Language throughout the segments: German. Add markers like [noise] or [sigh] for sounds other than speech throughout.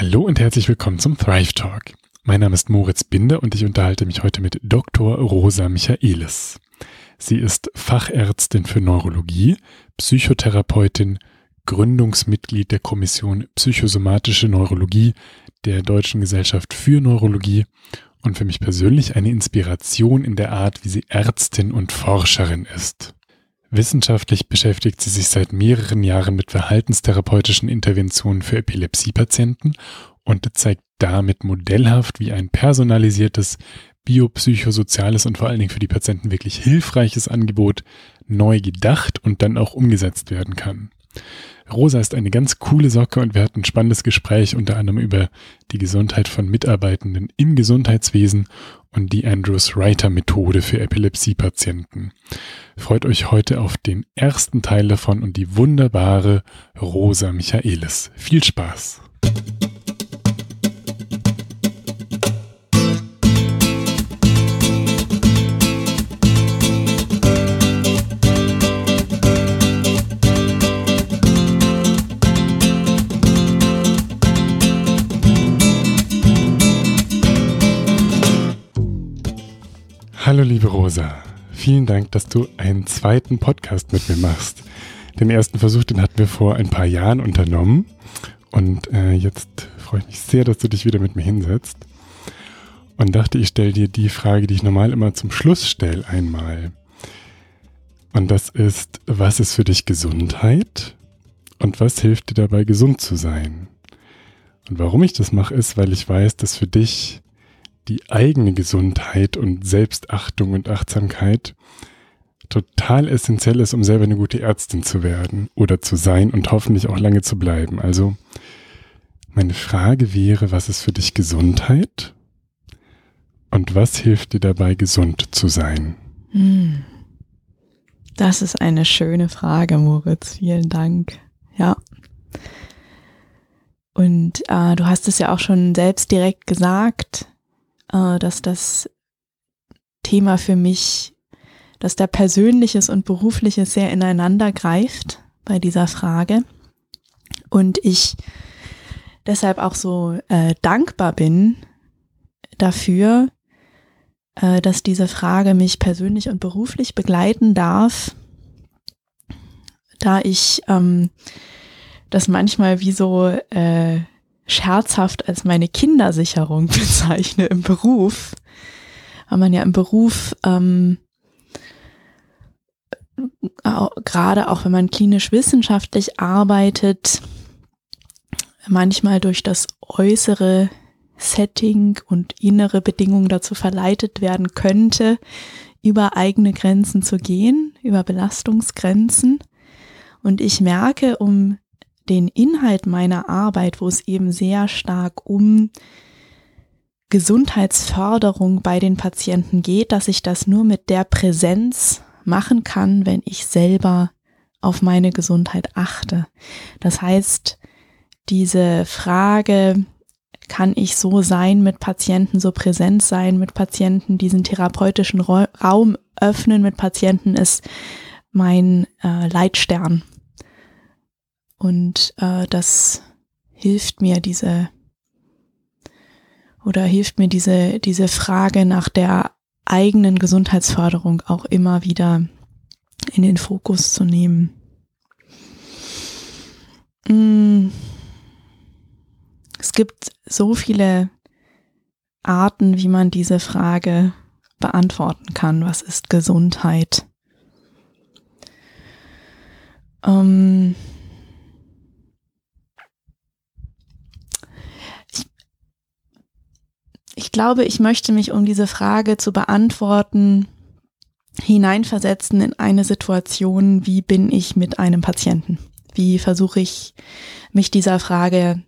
Hallo und herzlich willkommen zum Thrive Talk. Mein Name ist Moritz Binder und ich unterhalte mich heute mit Dr. Rosa Michaelis. Sie ist Fachärztin für Neurologie, Psychotherapeutin, Gründungsmitglied der Kommission Psychosomatische Neurologie der Deutschen Gesellschaft für Neurologie und für mich persönlich eine Inspiration in der Art, wie sie Ärztin und Forscherin ist. Wissenschaftlich beschäftigt sie sich seit mehreren Jahren mit verhaltenstherapeutischen Interventionen für Epilepsiepatienten und zeigt damit modellhaft, wie ein personalisiertes, biopsychosoziales und vor allen Dingen für die Patienten wirklich hilfreiches Angebot neu gedacht und dann auch umgesetzt werden kann. Rosa ist eine ganz coole Socke und wir hatten ein spannendes Gespräch unter anderem über die Gesundheit von Mitarbeitenden im Gesundheitswesen und die Andrews Writer Methode für Epilepsiepatienten. Freut euch heute auf den ersten Teil davon und die wunderbare Rosa Michaelis. Viel Spaß! Hallo liebe Rosa, vielen Dank, dass du einen zweiten Podcast mit mir machst. Den ersten Versuch, den hatten wir vor ein paar Jahren unternommen und äh, jetzt freue ich mich sehr, dass du dich wieder mit mir hinsetzt und dachte, ich stelle dir die Frage, die ich normal immer zum Schluss stelle einmal. Und das ist, was ist für dich Gesundheit und was hilft dir dabei, gesund zu sein? Und warum ich das mache, ist, weil ich weiß, dass für dich die eigene Gesundheit und Selbstachtung und Achtsamkeit total essentiell ist, um selber eine gute Ärztin zu werden oder zu sein und hoffentlich auch lange zu bleiben. Also meine Frage wäre, was ist für dich Gesundheit und was hilft dir dabei, gesund zu sein? Hm. Das ist eine schöne Frage, Moritz. Vielen Dank. Ja. Und äh, du hast es ja auch schon selbst direkt gesagt äh, dass das Thema für mich, dass da Persönliches und Berufliches sehr ineinander greift bei dieser Frage. Und ich deshalb auch so äh, dankbar bin dafür, äh, dass diese Frage mich persönlich und beruflich begleiten darf, da ich ähm, das manchmal wie so äh, scherzhaft als meine Kindersicherung [laughs] bezeichne im Beruf, weil man ja im Beruf ähm, gerade auch wenn man klinisch wissenschaftlich arbeitet, manchmal durch das äußere Setting und innere Bedingungen dazu verleitet werden könnte, über eigene Grenzen zu gehen, über Belastungsgrenzen. Und ich merke, um den Inhalt meiner Arbeit, wo es eben sehr stark um Gesundheitsförderung bei den Patienten geht, dass ich das nur mit der Präsenz machen kann, wenn ich selber auf meine Gesundheit achte. Das heißt, diese Frage, kann ich so sein mit Patienten, so präsent sein mit Patienten, diesen therapeutischen Raum öffnen mit Patienten, ist mein äh, Leitstern. Und äh, das hilft mir diese oder hilft mir diese, diese Frage nach der eigenen Gesundheitsförderung auch immer wieder in den Fokus zu nehmen. Mm. Es gibt so viele Arten, wie man diese Frage beantworten kann. Was ist Gesundheit? Ähm, ich glaube, ich möchte mich, um diese Frage zu beantworten, hineinversetzen in eine Situation, wie bin ich mit einem Patienten? Wie versuche ich, mich dieser Frage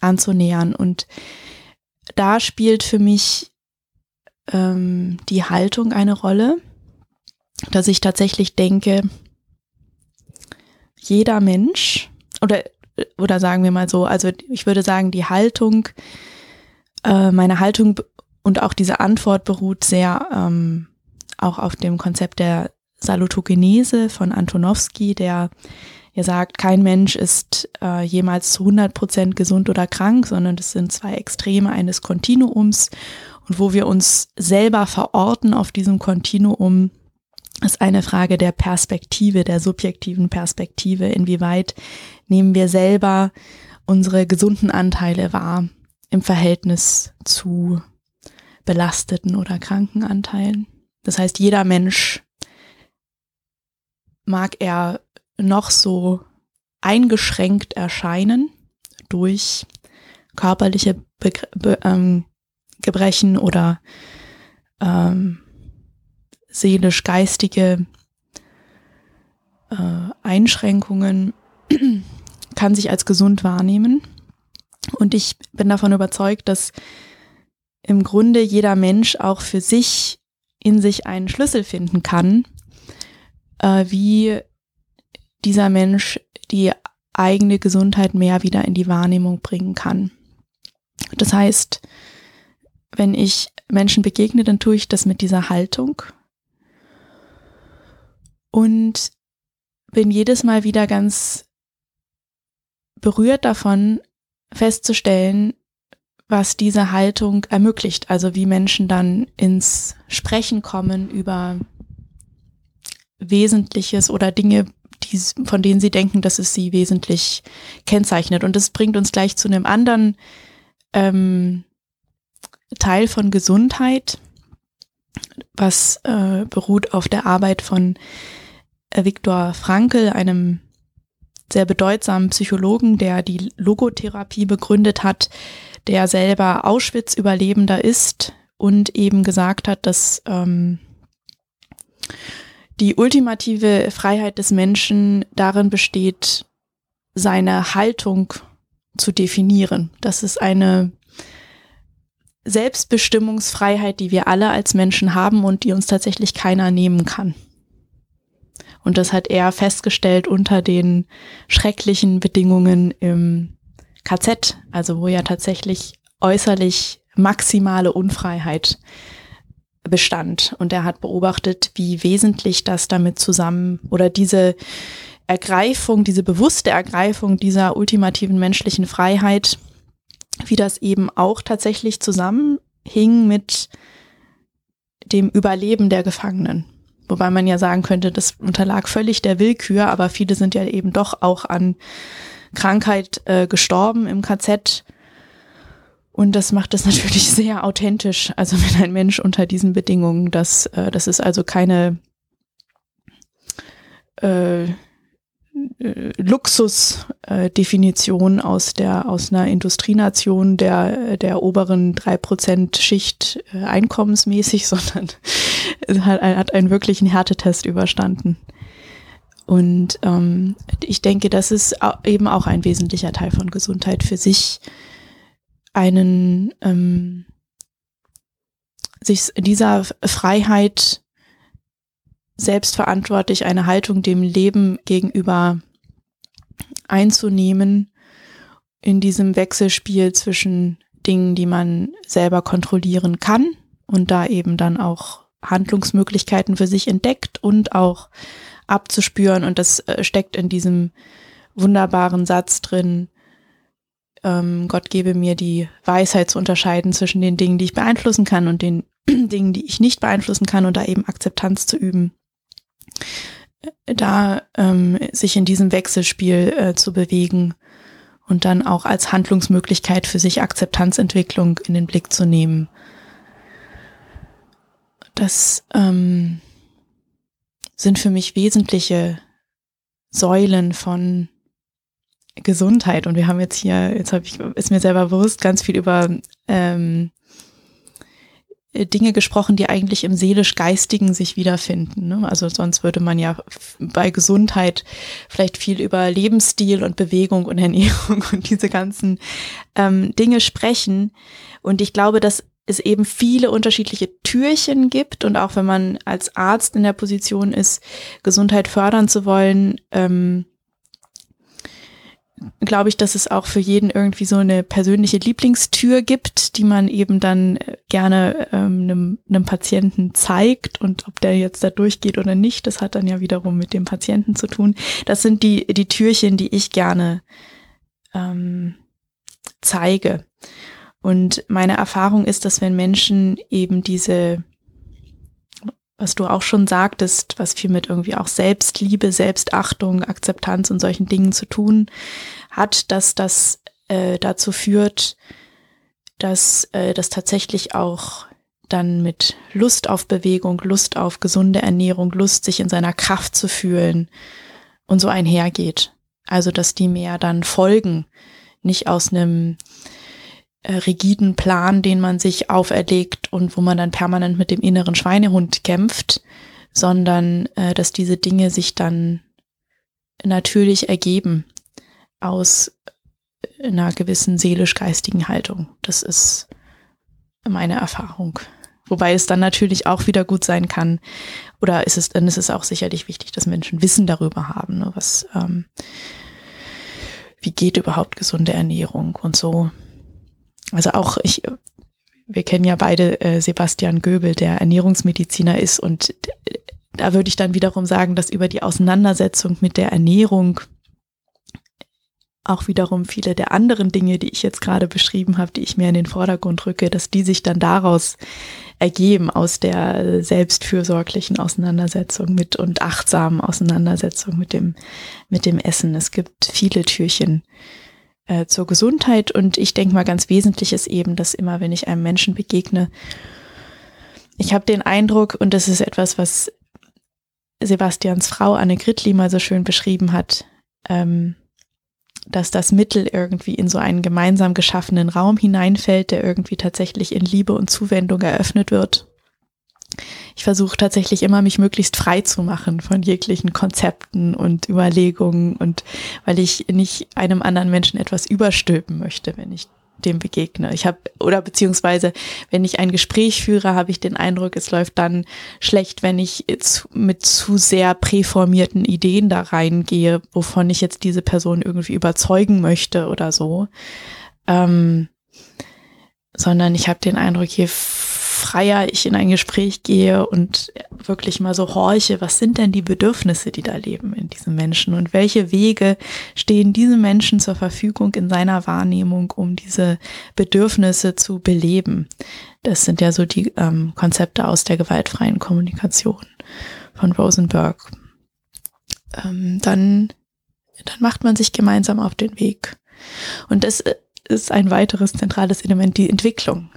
anzunähern? Und da spielt für mich ähm, die Haltung eine Rolle, dass ich tatsächlich denke, jeder Mensch, oder, oder sagen wir mal so, also ich würde sagen, die Haltung, äh, meine Haltung und auch diese Antwort beruht sehr ähm, auch auf dem Konzept der Salutogenese von Antonowski, der Ihr sagt, kein Mensch ist äh, jemals zu 100 Prozent gesund oder krank, sondern das sind zwei Extreme eines Kontinuums. Und wo wir uns selber verorten auf diesem Kontinuum, ist eine Frage der Perspektive, der subjektiven Perspektive. Inwieweit nehmen wir selber unsere gesunden Anteile wahr im Verhältnis zu belasteten oder kranken Anteilen? Das heißt, jeder Mensch mag er noch so eingeschränkt erscheinen durch körperliche Be Be ähm, Gebrechen oder ähm, seelisch-geistige äh, Einschränkungen, [clears throat] kann sich als gesund wahrnehmen. Und ich bin davon überzeugt, dass im Grunde jeder Mensch auch für sich in sich einen Schlüssel finden kann, äh, wie dieser Mensch die eigene Gesundheit mehr wieder in die Wahrnehmung bringen kann. Das heißt, wenn ich Menschen begegne, dann tue ich das mit dieser Haltung und bin jedes Mal wieder ganz berührt davon festzustellen, was diese Haltung ermöglicht. Also wie Menschen dann ins Sprechen kommen über Wesentliches oder Dinge, die, von denen sie denken, dass es sie wesentlich kennzeichnet. Und das bringt uns gleich zu einem anderen ähm, Teil von Gesundheit, was äh, beruht auf der Arbeit von äh, Viktor Frankl, einem sehr bedeutsamen Psychologen, der die Logotherapie begründet hat, der selber Auschwitz-Überlebender ist und eben gesagt hat, dass ähm, die ultimative Freiheit des Menschen darin besteht, seine Haltung zu definieren. Das ist eine Selbstbestimmungsfreiheit, die wir alle als Menschen haben und die uns tatsächlich keiner nehmen kann. Und das hat er festgestellt unter den schrecklichen Bedingungen im KZ, also wo ja tatsächlich äußerlich maximale Unfreiheit bestand. Und er hat beobachtet, wie wesentlich das damit zusammen oder diese Ergreifung, diese bewusste Ergreifung dieser ultimativen menschlichen Freiheit, wie das eben auch tatsächlich zusammenhing mit dem Überleben der Gefangenen. Wobei man ja sagen könnte, das unterlag völlig der Willkür, aber viele sind ja eben doch auch an Krankheit äh, gestorben im KZ. Und das macht es [laughs] natürlich sehr authentisch. Also wenn ein Mensch unter diesen Bedingungen, das, äh, das ist also keine äh, Luxusdefinition äh, aus der aus einer Industrienation der der oberen drei Prozent Schicht äh, einkommensmäßig, [laughs] sondern hat, hat einen wirklichen Härtetest überstanden. Und ähm, ich denke, das ist eben auch ein wesentlicher Teil von Gesundheit für sich, einen ähm, sich dieser Freiheit selbstverantwortlich eine Haltung dem Leben gegenüber einzunehmen in diesem Wechselspiel zwischen Dingen, die man selber kontrollieren kann und da eben dann auch Handlungsmöglichkeiten für sich entdeckt und auch abzuspüren. Und das äh, steckt in diesem wunderbaren Satz drin, ähm, Gott gebe mir die Weisheit zu unterscheiden zwischen den Dingen, die ich beeinflussen kann und den [clears throat] Dingen, die ich nicht beeinflussen kann und da eben Akzeptanz zu üben. Da ähm, sich in diesem Wechselspiel äh, zu bewegen und dann auch als Handlungsmöglichkeit für sich Akzeptanzentwicklung in den Blick zu nehmen. Das ähm, sind für mich wesentliche Säulen von Gesundheit. Und wir haben jetzt hier, jetzt habe ich, ist mir selber bewusst, ganz viel über ähm, Dinge gesprochen, die eigentlich im seelisch-geistigen sich wiederfinden. Ne? Also sonst würde man ja bei Gesundheit vielleicht viel über Lebensstil und Bewegung und Ernährung [laughs] und diese ganzen ähm, Dinge sprechen. Und ich glaube, dass es eben viele unterschiedliche Türchen gibt und auch wenn man als Arzt in der Position ist, Gesundheit fördern zu wollen, ähm, glaube ich, dass es auch für jeden irgendwie so eine persönliche Lieblingstür gibt, die man eben dann äh, gerne ähm, einem, einem Patienten zeigt und ob der jetzt da durchgeht oder nicht, das hat dann ja wiederum mit dem Patienten zu tun. Das sind die, die Türchen, die ich gerne ähm, zeige. Und meine Erfahrung ist, dass wenn Menschen eben diese was du auch schon sagtest, was viel mit irgendwie auch Selbstliebe, Selbstachtung, Akzeptanz und solchen Dingen zu tun hat, dass das äh, dazu führt, dass äh, das tatsächlich auch dann mit Lust auf Bewegung, Lust auf gesunde Ernährung, Lust, sich in seiner Kraft zu fühlen und so einhergeht. Also, dass die mehr dann folgen, nicht aus einem rigiden Plan, den man sich auferlegt und wo man dann permanent mit dem inneren Schweinehund kämpft, sondern äh, dass diese Dinge sich dann natürlich ergeben aus einer gewissen seelisch-geistigen Haltung. Das ist meine Erfahrung. Wobei es dann natürlich auch wieder gut sein kann, oder ist es, dann ist es auch sicherlich wichtig, dass Menschen Wissen darüber haben, ne, was, ähm, wie geht überhaupt gesunde Ernährung und so. Also auch ich, wir kennen ja beide äh, Sebastian Göbel, der Ernährungsmediziner ist und da würde ich dann wiederum sagen, dass über die Auseinandersetzung mit der Ernährung auch wiederum viele der anderen Dinge, die ich jetzt gerade beschrieben habe, die ich mir in den Vordergrund rücke, dass die sich dann daraus ergeben aus der selbstfürsorglichen Auseinandersetzung mit und achtsamen Auseinandersetzung mit dem, mit dem Essen. Es gibt viele Türchen, äh, zur Gesundheit. Und ich denke mal, ganz wesentlich ist eben, dass immer, wenn ich einem Menschen begegne, ich habe den Eindruck, und das ist etwas, was Sebastians Frau Anne Gritli mal so schön beschrieben hat, ähm, dass das Mittel irgendwie in so einen gemeinsam geschaffenen Raum hineinfällt, der irgendwie tatsächlich in Liebe und Zuwendung eröffnet wird ich versuche tatsächlich immer, mich möglichst frei zu machen von jeglichen Konzepten und Überlegungen und weil ich nicht einem anderen Menschen etwas überstülpen möchte, wenn ich dem begegne. Ich habe oder beziehungsweise wenn ich ein Gespräch führe, habe ich den Eindruck, es läuft dann schlecht, wenn ich jetzt mit zu sehr präformierten Ideen da reingehe, wovon ich jetzt diese Person irgendwie überzeugen möchte oder so. Ähm, sondern ich habe den Eindruck, je freier ich in ein Gespräch gehe und wirklich mal so horche, was sind denn die Bedürfnisse, die da leben in diesem Menschen und welche Wege stehen diesem Menschen zur Verfügung in seiner Wahrnehmung, um diese Bedürfnisse zu beleben. Das sind ja so die ähm, Konzepte aus der gewaltfreien Kommunikation von Rosenberg. Ähm, dann, dann macht man sich gemeinsam auf den Weg. Und das ist ein weiteres zentrales Element, die Entwicklung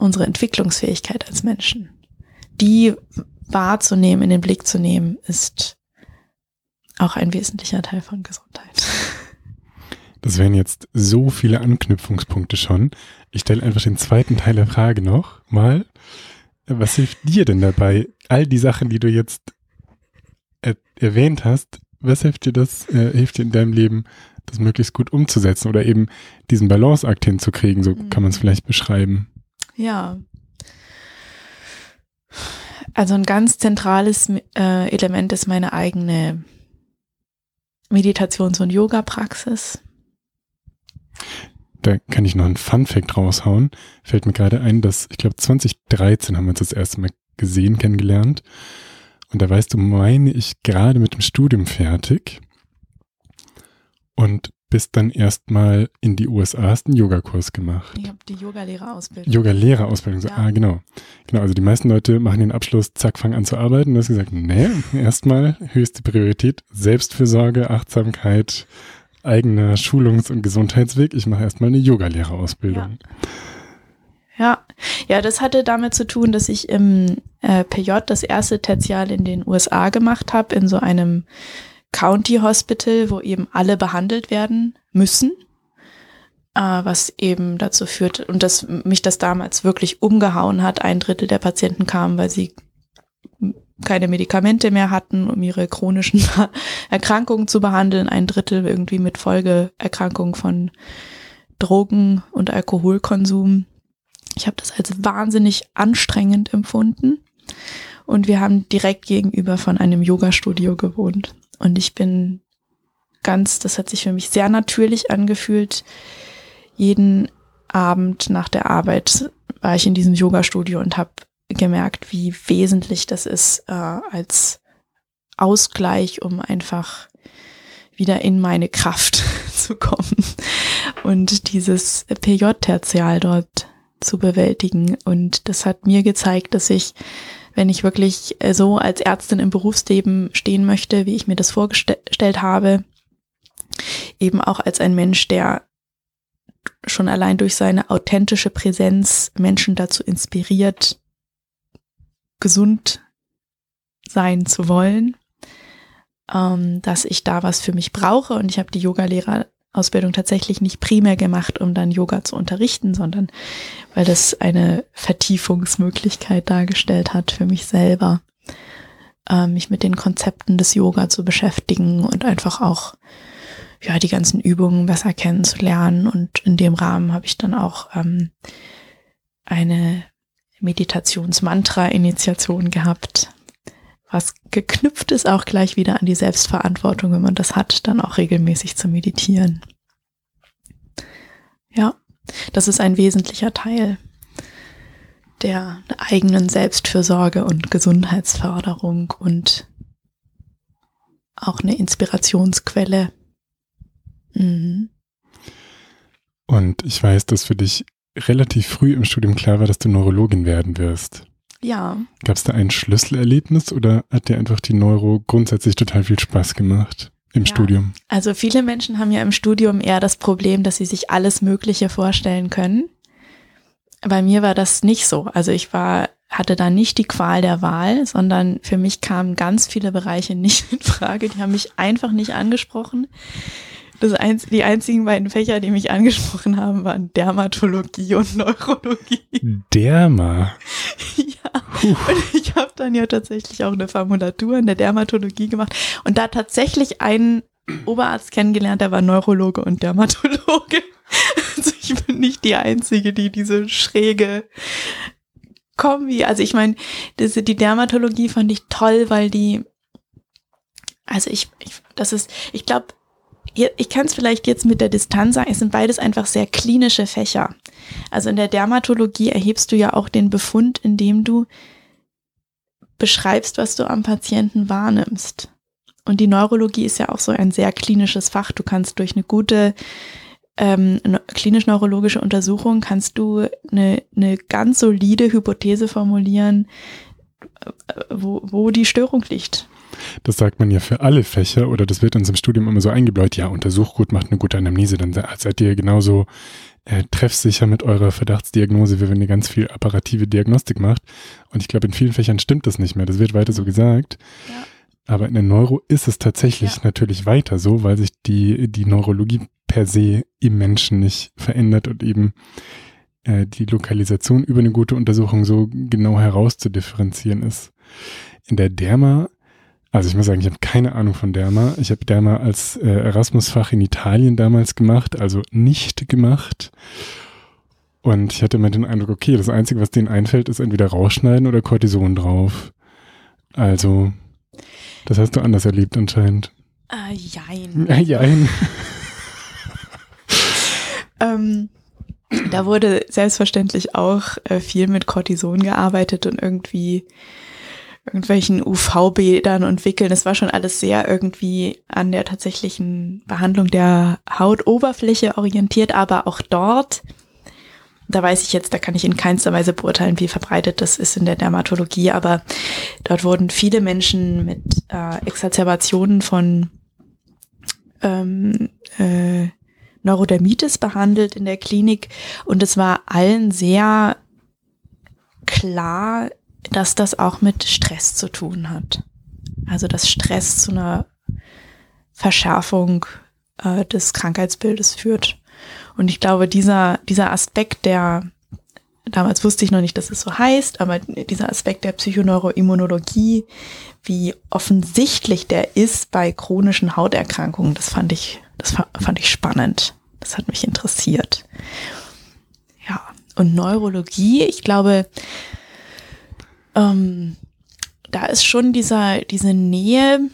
unsere Entwicklungsfähigkeit als Menschen. Die wahrzunehmen, in den Blick zu nehmen, ist auch ein wesentlicher Teil von Gesundheit. Das wären jetzt so viele Anknüpfungspunkte schon. Ich stelle einfach den zweiten Teil der Frage noch mal. Was hilft dir denn dabei, all die Sachen, die du jetzt er erwähnt hast, was hilft dir das, äh, hilft dir in deinem Leben, das möglichst gut umzusetzen oder eben diesen Balanceakt hinzukriegen, so mhm. kann man es vielleicht beschreiben? Ja. Also ein ganz zentrales äh, Element ist meine eigene Meditations- und Yoga-Praxis. Da kann ich noch einen Fun-Fact raushauen. Fällt mir gerade ein, dass ich glaube 2013 haben wir uns das erste Mal gesehen, kennengelernt. Und da weißt du, meine ich gerade mit dem Studium fertig. Und bist dann erstmal in die USA, hast einen Yogakurs gemacht. Ich habe die Yogalehrerausbildung. Yogalehrerausbildung, ja. ah genau. Genau, also die meisten Leute machen den Abschluss, zack, fangen an zu arbeiten. Du hast gesagt, nee, erstmal höchste Priorität, Selbstfürsorge, Achtsamkeit, eigener Schulungs- und Gesundheitsweg. Ich mache erstmal eine Yogalehrerausbildung. Ja. ja. ja, das hatte damit zu tun, dass ich im äh, PJ das erste Tertial in den USA gemacht habe, in so einem County Hospital, wo eben alle behandelt werden müssen, äh, was eben dazu führt und dass mich das damals wirklich umgehauen hat. Ein Drittel der Patienten kamen, weil sie keine Medikamente mehr hatten, um ihre chronischen [laughs] Erkrankungen zu behandeln. Ein Drittel irgendwie mit Folgeerkrankungen von Drogen und Alkoholkonsum. Ich habe das als wahnsinnig anstrengend empfunden. Und wir haben direkt gegenüber von einem Yoga-Studio gewohnt. Und ich bin ganz, das hat sich für mich sehr natürlich angefühlt. Jeden Abend nach der Arbeit war ich in diesem Yoga-Studio und habe gemerkt, wie wesentlich das ist äh, als Ausgleich, um einfach wieder in meine Kraft [laughs] zu kommen und dieses PJ-Tertial dort zu bewältigen. Und das hat mir gezeigt, dass ich, wenn ich wirklich äh, so als Ärztin im Berufsleben stehen möchte, wie ich mir das vorgestellt habe, eben auch als ein Mensch, der schon allein durch seine authentische Präsenz Menschen dazu inspiriert, gesund sein zu wollen, ähm, dass ich da was für mich brauche. Und ich habe die Yogalehrerausbildung tatsächlich nicht primär gemacht, um dann Yoga zu unterrichten, sondern weil das eine Vertiefungsmöglichkeit dargestellt hat für mich selber, äh, mich mit den Konzepten des Yoga zu beschäftigen und einfach auch ja, die ganzen Übungen besser kennenzulernen. Und in dem Rahmen habe ich dann auch ähm, eine Meditationsmantra-Initiation gehabt, was geknüpft ist auch gleich wieder an die Selbstverantwortung, wenn man das hat, dann auch regelmäßig zu meditieren. Ja, das ist ein wesentlicher Teil der eigenen Selbstfürsorge und Gesundheitsförderung und auch eine Inspirationsquelle. Mhm. Und ich weiß, dass für dich relativ früh im Studium klar war, dass du Neurologin werden wirst. Ja. Gab es da ein Schlüsselerlebnis oder hat dir einfach die Neuro grundsätzlich total viel Spaß gemacht im ja. Studium? Also viele Menschen haben ja im Studium eher das Problem, dass sie sich alles Mögliche vorstellen können. Bei mir war das nicht so. Also ich war, hatte da nicht die Qual der Wahl, sondern für mich kamen ganz viele Bereiche nicht [laughs] in Frage. Die haben mich einfach nicht angesprochen. Das einz die einzigen beiden Fächer, die mich angesprochen haben, waren Dermatologie und Neurologie. Derma. [laughs] ja. Puh. Und ich habe dann ja tatsächlich auch eine Formulatur in der Dermatologie gemacht und da tatsächlich einen Oberarzt kennengelernt, der war Neurologe und Dermatologe. [laughs] Also ich bin nicht die Einzige, die diese schräge Kombi, also ich meine, die Dermatologie fand ich toll, weil die, also ich, ich das ist, ich glaube, ich kann es vielleicht jetzt mit der Distanz sagen, es sind beides einfach sehr klinische Fächer. Also in der Dermatologie erhebst du ja auch den Befund, indem du beschreibst, was du am Patienten wahrnimmst. Und die Neurologie ist ja auch so ein sehr klinisches Fach. Du kannst durch eine gute ähm, klinisch-neurologische Untersuchung kannst du eine, eine ganz solide Hypothese formulieren, äh, wo, wo die Störung liegt. Das sagt man ja für alle Fächer oder das wird uns im Studium immer so eingebläut. Ja, untersucht gut, macht eine gute Anamnese, dann seid ihr genauso äh, treffsicher mit eurer Verdachtsdiagnose, wie wenn ihr ganz viel apparative Diagnostik macht. Und ich glaube, in vielen Fächern stimmt das nicht mehr. Das wird weiter so gesagt. Ja. Aber in der Neuro ist es tatsächlich ja. natürlich weiter so, weil sich die, die Neurologie per se im Menschen nicht verändert und eben äh, die Lokalisation über eine gute Untersuchung so genau herauszudifferenzieren ist. In der Derma also ich muss sagen, ich habe keine Ahnung von Derma. Ich habe Derma als äh, Erasmus-Fach in Italien damals gemacht, also nicht gemacht. Und ich hatte immer den Eindruck, okay, das Einzige, was denen einfällt, ist entweder rausschneiden oder Cortison drauf. Also, das hast du anders erlebt anscheinend. Äh, jein. [laughs] Äh, jein. ähm, da wurde selbstverständlich auch äh, viel mit Cortison gearbeitet und irgendwie irgendwelchen UV-Bädern und Wickeln. Es war schon alles sehr irgendwie an der tatsächlichen Behandlung der Hautoberfläche orientiert, aber auch dort, da weiß ich jetzt, da kann ich in keinster Weise beurteilen, wie verbreitet das ist in der Dermatologie, aber dort wurden viele Menschen mit äh, Exazerbationen von ähm, äh, Neurodermitis behandelt in der Klinik und es war allen sehr klar, dass das auch mit Stress zu tun hat. Also dass Stress zu einer Verschärfung äh, des Krankheitsbildes führt. Und ich glaube, dieser, dieser Aspekt der, damals wusste ich noch nicht, dass es so heißt, aber dieser Aspekt der Psychoneuroimmunologie, wie offensichtlich der ist bei chronischen Hauterkrankungen, das fand ich, das fand ich spannend. Das hat mich interessiert. Ja. Und Neurologie, ich glaube, ähm, da ist schon dieser, diese Nähe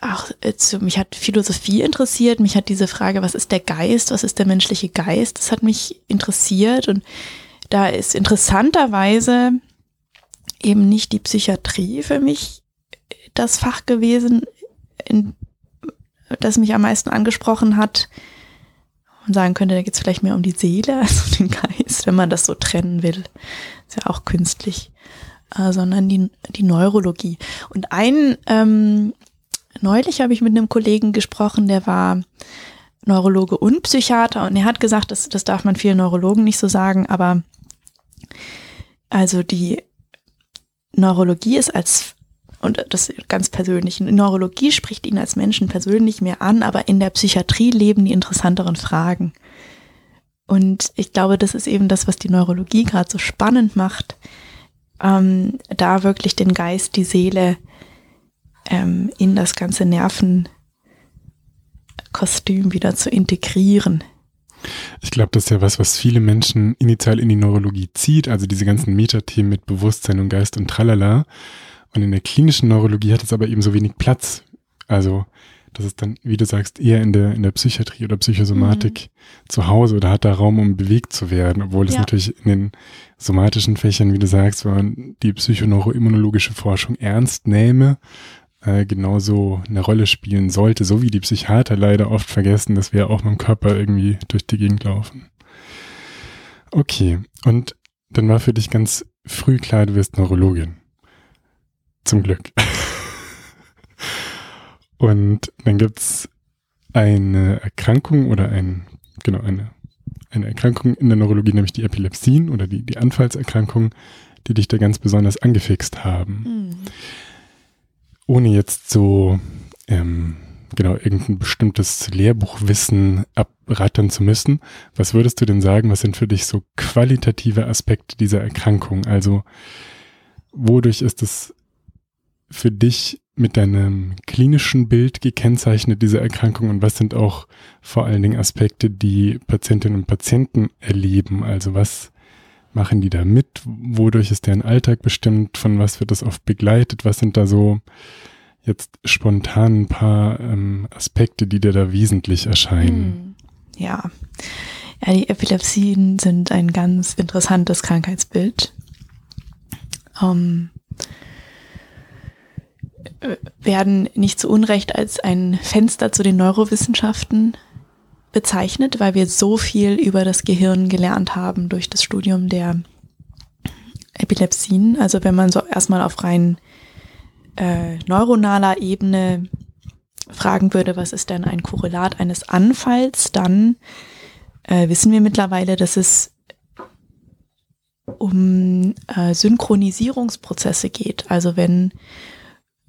auch zu, mich hat Philosophie interessiert, mich hat diese Frage, was ist der Geist, was ist der menschliche Geist, das hat mich interessiert und da ist interessanterweise eben nicht die Psychiatrie für mich das Fach gewesen, in, das mich am meisten angesprochen hat. Man sagen könnte, da geht es vielleicht mehr um die Seele als um den Geist, wenn man das so trennen will. Ist ja auch künstlich. Äh, sondern die, die Neurologie. Und ein, ähm, neulich habe ich mit einem Kollegen gesprochen, der war Neurologe und Psychiater und er hat gesagt, das, das darf man vielen Neurologen nicht so sagen, aber also die Neurologie ist als und das ganz persönlich. Neurologie spricht ihn als Menschen persönlich mehr an, aber in der Psychiatrie leben die interessanteren Fragen. Und ich glaube, das ist eben das, was die Neurologie gerade so spannend macht, ähm, da wirklich den Geist, die Seele ähm, in das ganze Nervenkostüm wieder zu integrieren. Ich glaube, das ist ja was, was viele Menschen initial in die Neurologie zieht, also diese ganzen Metathemen mit Bewusstsein und Geist und tralala. Und in der klinischen Neurologie hat es aber eben so wenig Platz. Also das ist dann, wie du sagst, eher in der, in der Psychiatrie oder Psychosomatik mhm. zu Hause oder hat da Raum, um bewegt zu werden, obwohl es ja. natürlich in den somatischen Fächern, wie du sagst, wenn man die psychoneuroimmunologische Forschung ernst nähme, äh, genauso eine Rolle spielen sollte, so wie die Psychiater leider oft vergessen, dass wir auch mit dem Körper irgendwie durch die Gegend laufen. Okay, und dann war für dich ganz früh klar, du wirst Neurologin. Zum Glück. Und dann gibt's eine Erkrankung oder ein, genau, eine, eine Erkrankung in der Neurologie, nämlich die Epilepsien oder die, die Anfallserkrankungen, die dich da ganz besonders angefixt haben. Mhm. Ohne jetzt so, ähm, genau, irgendein bestimmtes Lehrbuchwissen abrattern zu müssen, was würdest du denn sagen, was sind für dich so qualitative Aspekte dieser Erkrankung? Also, wodurch ist es für dich mit deinem klinischen Bild gekennzeichnet, diese Erkrankung? Und was sind auch vor allen Dingen Aspekte, die Patientinnen und Patienten erleben? Also was machen die da mit? Wodurch ist deren Alltag bestimmt? Von was wird das oft begleitet? Was sind da so jetzt spontan ein paar ähm, Aspekte, die dir da wesentlich erscheinen? Hm. Ja. ja, die Epilepsien sind ein ganz interessantes Krankheitsbild. Ähm, werden nicht zu Unrecht als ein Fenster zu den Neurowissenschaften bezeichnet, weil wir so viel über das Gehirn gelernt haben durch das Studium der Epilepsien. Also wenn man so erstmal auf rein äh, neuronaler Ebene fragen würde, was ist denn ein Korrelat eines Anfalls, dann äh, wissen wir mittlerweile, dass es um äh, Synchronisierungsprozesse geht. Also wenn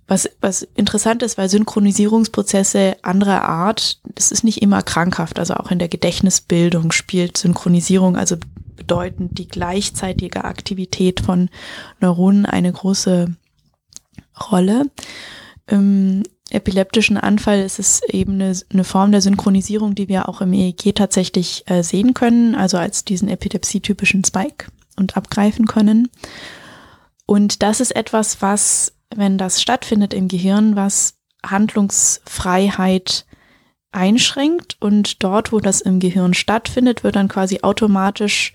was, was interessant ist, weil Synchronisierungsprozesse anderer Art, das ist nicht immer krankhaft. Also auch in der Gedächtnisbildung spielt Synchronisierung, also bedeutend die gleichzeitige Aktivität von Neuronen eine große Rolle. Im epileptischen Anfall ist es eben eine, eine Form der Synchronisierung, die wir auch im EEG tatsächlich äh, sehen können, also als diesen epilepsietypischen Spike und abgreifen können. Und das ist etwas, was wenn das stattfindet im Gehirn, was Handlungsfreiheit einschränkt und dort, wo das im Gehirn stattfindet, wird dann quasi automatisch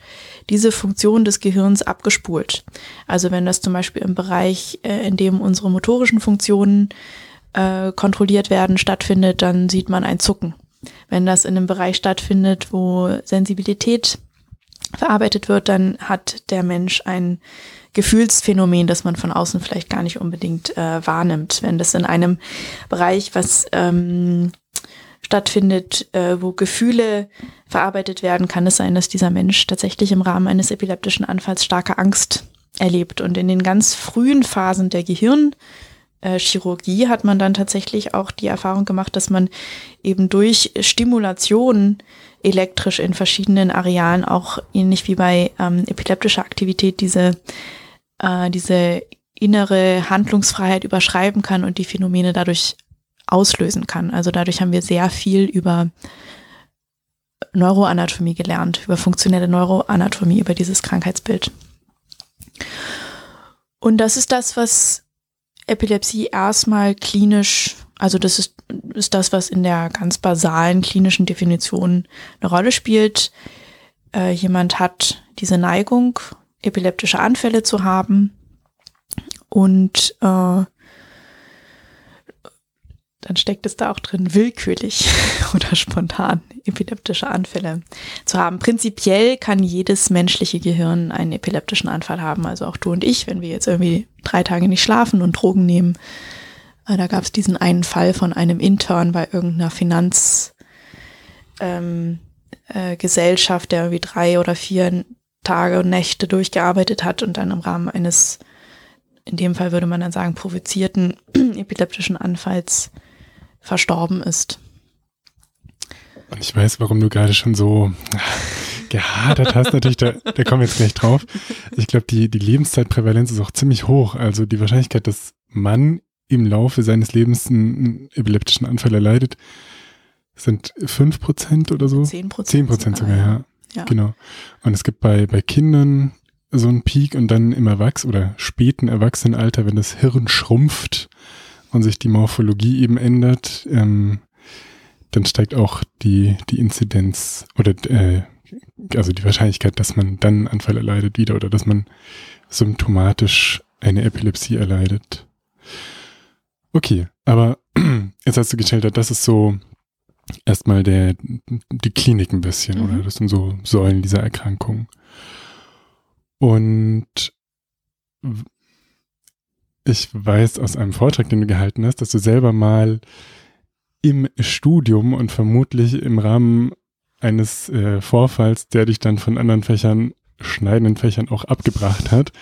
diese Funktion des Gehirns abgespult. Also wenn das zum Beispiel im Bereich, äh, in dem unsere motorischen Funktionen äh, kontrolliert werden, stattfindet, dann sieht man ein Zucken. Wenn das in einem Bereich stattfindet, wo Sensibilität verarbeitet wird, dann hat der Mensch ein Gefühlsphänomen, das man von außen vielleicht gar nicht unbedingt äh, wahrnimmt. Wenn das in einem Bereich, was ähm, stattfindet, äh, wo Gefühle verarbeitet werden, kann es sein, dass dieser Mensch tatsächlich im Rahmen eines epileptischen Anfalls starke Angst erlebt. Und in den ganz frühen Phasen der Gehirnchirurgie hat man dann tatsächlich auch die Erfahrung gemacht, dass man eben durch Stimulation elektrisch in verschiedenen Arealen auch ähnlich wie bei ähm, epileptischer Aktivität diese äh, diese innere Handlungsfreiheit überschreiben kann und die Phänomene dadurch auslösen kann. Also dadurch haben wir sehr viel über Neuroanatomie gelernt, über funktionelle Neuroanatomie, über dieses Krankheitsbild. Und das ist das, was Epilepsie erstmal klinisch also das ist, ist das, was in der ganz basalen klinischen Definition eine Rolle spielt. Äh, jemand hat diese Neigung, epileptische Anfälle zu haben und äh, dann steckt es da auch drin, willkürlich [laughs] oder spontan epileptische Anfälle zu haben. Prinzipiell kann jedes menschliche Gehirn einen epileptischen Anfall haben. Also auch du und ich, wenn wir jetzt irgendwie drei Tage nicht schlafen und Drogen nehmen. Äh, da gab es diesen einen Fall von einem Intern bei irgendeiner Finanzgesellschaft, ähm, äh, der irgendwie drei oder vier Tage und Nächte durchgearbeitet hat und dann im Rahmen eines, in dem Fall würde man dann sagen, provozierten [clears throat] epileptischen Anfalls verstorben ist. Und ich weiß, warum du gerade schon so [laughs] gehadert hast. Natürlich, da, da kommen wir jetzt gleich drauf. Ich glaube, die, die Lebenszeitprävalenz ist auch ziemlich hoch. Also die Wahrscheinlichkeit, dass man im Laufe seines Lebens einen epileptischen Anfall erleidet, sind 5% oder so? 10%. 10% sogar, ja. Ja. Genau. Und es gibt bei, bei Kindern so einen Peak und dann im Erwachs- oder späten Erwachsenenalter, wenn das Hirn schrumpft und sich die Morphologie eben ändert, ähm, dann steigt auch die, die Inzidenz oder äh, also die Wahrscheinlichkeit, dass man dann einen Anfall erleidet wieder oder dass man symptomatisch eine Epilepsie erleidet. Okay, aber [clears throat] jetzt hast du geschildert, das ist so erstmal der, die Klinik ein bisschen, mhm. oder? Das sind so Säulen dieser Erkrankung. Und ich weiß aus einem Vortrag, den du gehalten hast, dass du selber mal im Studium und vermutlich im Rahmen eines äh, Vorfalls, der dich dann von anderen Fächern, schneidenden Fächern auch abgebracht hat,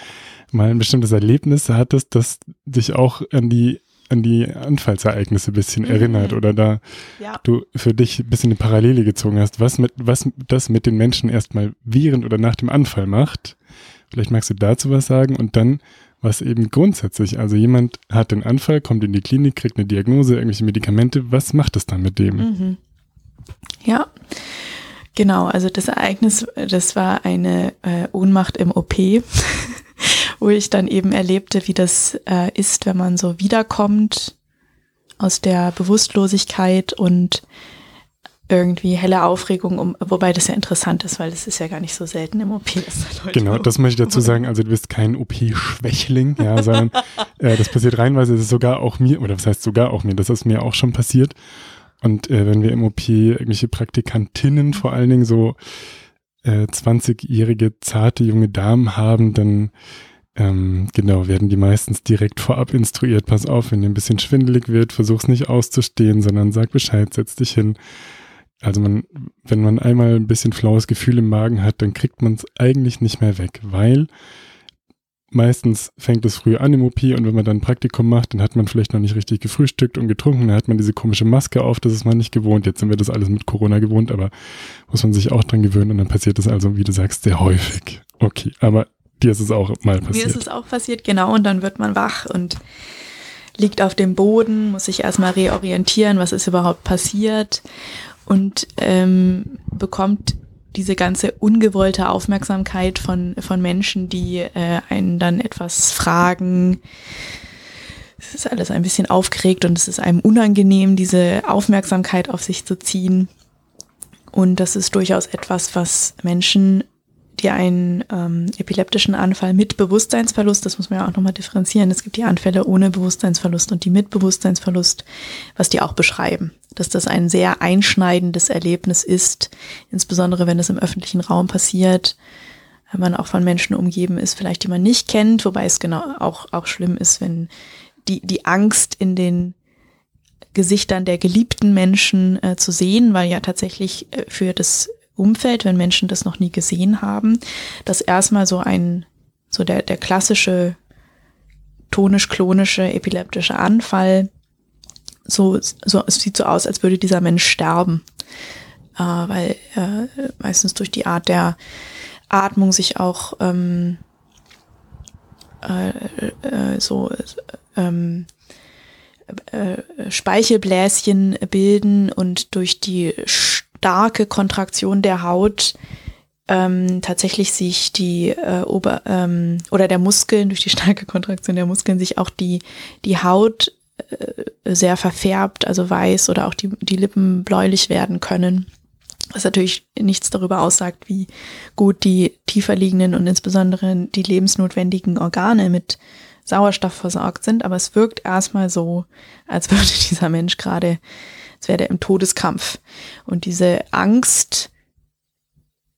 mal ein bestimmtes Erlebnis hattest, das dich auch an die an die Anfallsereignisse ein bisschen mhm. erinnert oder da ja. du für dich ein bisschen eine Parallele gezogen hast, was mit was das mit den Menschen erstmal während oder nach dem Anfall macht. Vielleicht magst du dazu was sagen und dann was eben grundsätzlich, also jemand hat den Anfall, kommt in die Klinik, kriegt eine Diagnose, irgendwelche Medikamente, was macht es dann mit dem? Mhm. Ja, genau, also das Ereignis, das war eine äh, Ohnmacht im OP, [laughs] wo ich dann eben erlebte, wie das äh, ist, wenn man so wiederkommt aus der Bewusstlosigkeit und irgendwie helle Aufregung, um, wobei das ja interessant ist, weil es ist ja gar nicht so selten im OP. Da genau, das möchte ich dazu sagen. Also du bist kein OP-Schwächling, ja, sondern [laughs] äh, das passiert reinweise, das ist sogar auch mir, oder was heißt sogar auch mir, das ist mir auch schon passiert. Und äh, wenn wir im OP irgendwelche Praktikantinnen vor allen Dingen so äh, 20-jährige zarte junge Damen haben, dann ähm, genau, werden die meistens direkt vorab instruiert, pass auf, wenn dir ein bisschen schwindelig wird, versuch's nicht auszustehen, sondern sag Bescheid, setz dich hin. Also man, wenn man einmal ein bisschen flaues Gefühl im Magen hat, dann kriegt man es eigentlich nicht mehr weg, weil meistens fängt es früh an im OP und wenn man dann ein Praktikum macht, dann hat man vielleicht noch nicht richtig gefrühstückt und getrunken, dann hat man diese komische Maske auf, das ist man nicht gewohnt. Jetzt sind wir das alles mit Corona gewohnt, aber muss man sich auch dran gewöhnen und dann passiert das also, wie du sagst, sehr häufig. Okay, aber dir ist es auch mal passiert. Mir ist es auch passiert, genau, und dann wird man wach und liegt auf dem Boden, muss sich erstmal reorientieren, was ist überhaupt passiert und ähm, bekommt diese ganze ungewollte Aufmerksamkeit von, von Menschen, die äh, einen dann etwas fragen. Es ist alles ein bisschen aufgeregt und es ist einem unangenehm, diese Aufmerksamkeit auf sich zu ziehen. Und das ist durchaus etwas, was Menschen die einen ähm, epileptischen Anfall mit Bewusstseinsverlust, das muss man ja auch nochmal differenzieren, es gibt die Anfälle ohne Bewusstseinsverlust und die mit Bewusstseinsverlust, was die auch beschreiben, dass das ein sehr einschneidendes Erlebnis ist, insbesondere wenn es im öffentlichen Raum passiert, wenn man auch von Menschen umgeben ist, vielleicht die man nicht kennt, wobei es genau auch, auch schlimm ist, wenn die, die Angst in den Gesichtern der geliebten Menschen äh, zu sehen, weil ja tatsächlich äh, für das Umfeld, wenn Menschen das noch nie gesehen haben, dass erstmal so ein, so der, der klassische tonisch-klonische epileptische Anfall, so, so, es sieht so aus, als würde dieser Mensch sterben, äh, weil äh, meistens durch die Art der Atmung sich auch ähm, äh, äh, so ähm, äh, Speichelbläschen bilden und durch die starke Kontraktion der Haut ähm, tatsächlich sich die äh, Ober ähm, oder der Muskeln durch die starke Kontraktion der Muskeln sich auch die die Haut äh, sehr verfärbt, also weiß oder auch die, die Lippen bläulich werden können. Was natürlich nichts darüber aussagt, wie gut die tiefer liegenden und insbesondere die lebensnotwendigen Organe mit Sauerstoff versorgt sind, aber es wirkt erstmal so, als [laughs] würde dieser Mensch gerade, als wäre er im Todeskampf. Und diese Angst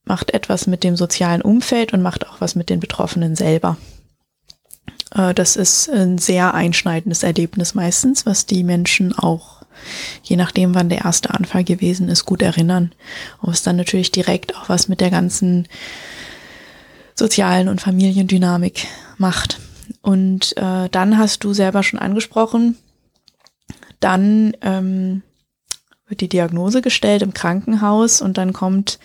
macht etwas mit dem sozialen Umfeld und macht auch was mit den Betroffenen selber. Äh, das ist ein sehr einschneidendes Erlebnis meistens, was die Menschen auch, je nachdem wann der erste Anfall gewesen ist, gut erinnern. Und es dann natürlich direkt auch was mit der ganzen sozialen und Familiendynamik macht. Und äh, dann hast du selber schon angesprochen, dann ähm, wird die Diagnose gestellt im Krankenhaus und dann kommt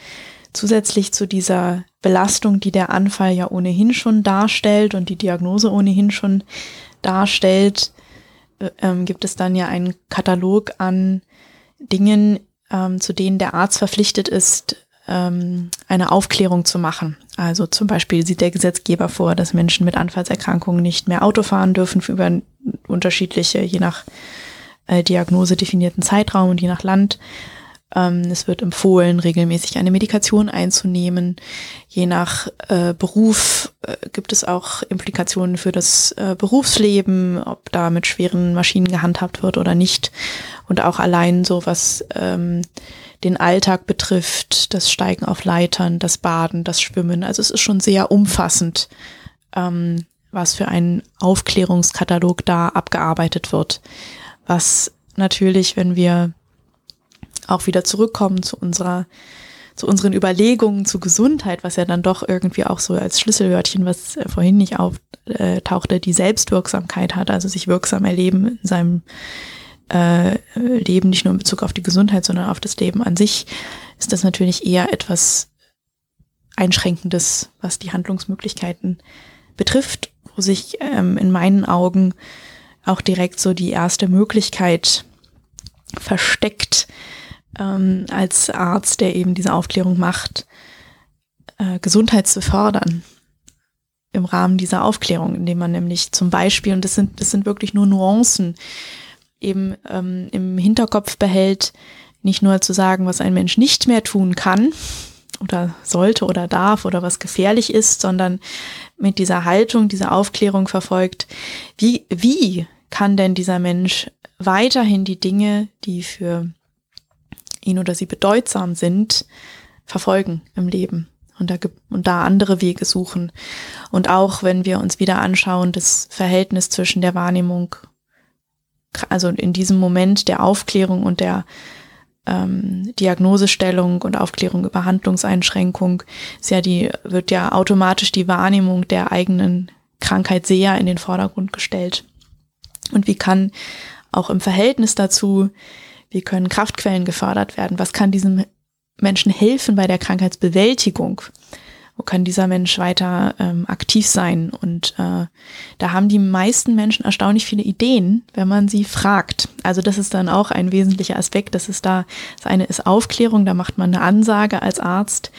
zusätzlich zu dieser Belastung, die der Anfall ja ohnehin schon darstellt und die Diagnose ohnehin schon darstellt, äh, ähm, gibt es dann ja einen Katalog an Dingen, ähm, zu denen der Arzt verpflichtet ist, ähm, eine Aufklärung zu machen. Also zum Beispiel sieht der Gesetzgeber vor, dass Menschen mit Anfallserkrankungen nicht mehr Auto fahren dürfen für über unterschiedliche, je nach äh, Diagnose definierten Zeitraum und je nach Land. Ähm, es wird empfohlen, regelmäßig eine Medikation einzunehmen. Je nach äh, Beruf äh, gibt es auch Implikationen für das äh, Berufsleben, ob da mit schweren Maschinen gehandhabt wird oder nicht. Und auch allein so was ähm, den Alltag betrifft, das Steigen auf Leitern, das Baden, das Schwimmen. Also es ist schon sehr umfassend, ähm, was für ein Aufklärungskatalog da abgearbeitet wird. Was natürlich, wenn wir auch wieder zurückkommen zu unserer zu unseren Überlegungen zu Gesundheit, was ja dann doch irgendwie auch so als Schlüsselwörtchen, was vorhin nicht auftauchte, die Selbstwirksamkeit hat, also sich wirksam erleben in seinem äh, Leben, nicht nur in Bezug auf die Gesundheit, sondern auf das Leben an sich, ist das natürlich eher etwas Einschränkendes, was die Handlungsmöglichkeiten betrifft, wo sich ähm, in meinen Augen auch direkt so die erste Möglichkeit versteckt, ähm, als Arzt, der eben diese Aufklärung macht, äh, Gesundheit zu fördern im Rahmen dieser Aufklärung, indem man nämlich zum Beispiel, und das sind, das sind wirklich nur Nuancen, eben ähm, im Hinterkopf behält, nicht nur zu sagen, was ein Mensch nicht mehr tun kann oder sollte oder darf oder was gefährlich ist, sondern mit dieser Haltung, dieser Aufklärung verfolgt, wie, wie kann denn dieser Mensch weiterhin die Dinge, die für ihn oder sie bedeutsam sind, verfolgen im Leben und da, und da andere Wege suchen. Und auch wenn wir uns wieder anschauen, das Verhältnis zwischen der Wahrnehmung also in diesem Moment der Aufklärung und der ähm, Diagnosestellung und Aufklärung über Handlungseinschränkung ist ja die, wird ja automatisch die Wahrnehmung der eigenen Krankheit sehr in den Vordergrund gestellt. Und wie kann auch im Verhältnis dazu, wie können Kraftquellen gefördert werden? Was kann diesem Menschen helfen bei der Krankheitsbewältigung? wo kann dieser Mensch weiter ähm, aktiv sein? Und äh, da haben die meisten Menschen erstaunlich viele Ideen, wenn man sie fragt. Also das ist dann auch ein wesentlicher Aspekt. Das ist da, das eine ist Aufklärung, da macht man eine Ansage als Arzt.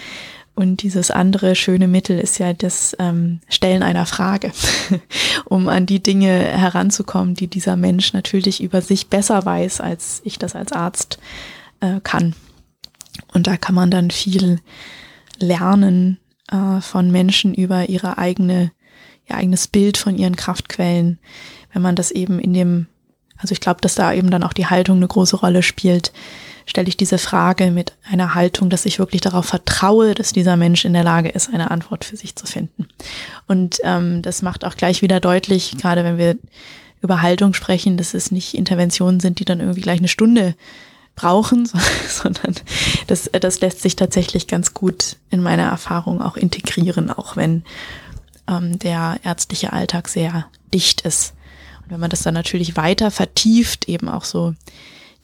Und dieses andere schöne Mittel ist ja das ähm, Stellen einer Frage, [laughs] um an die Dinge heranzukommen, die dieser Mensch natürlich über sich besser weiß, als ich das als Arzt äh, kann. Und da kann man dann viel lernen, äh, von Menschen über ihre eigene, ihr eigenes Bild von ihren Kraftquellen, wenn man das eben in dem, also ich glaube, dass da eben dann auch die Haltung eine große Rolle spielt, stelle ich diese Frage mit einer Haltung, dass ich wirklich darauf vertraue, dass dieser Mensch in der Lage ist, eine Antwort für sich zu finden. Und ähm, das macht auch gleich wieder deutlich, gerade wenn wir über Haltung sprechen, dass es nicht Interventionen sind, die dann irgendwie gleich eine Stunde brauchen, [laughs] sondern das, das lässt sich tatsächlich ganz gut in meiner Erfahrung auch integrieren, auch wenn ähm, der ärztliche Alltag sehr dicht ist. Und wenn man das dann natürlich weiter vertieft, eben auch so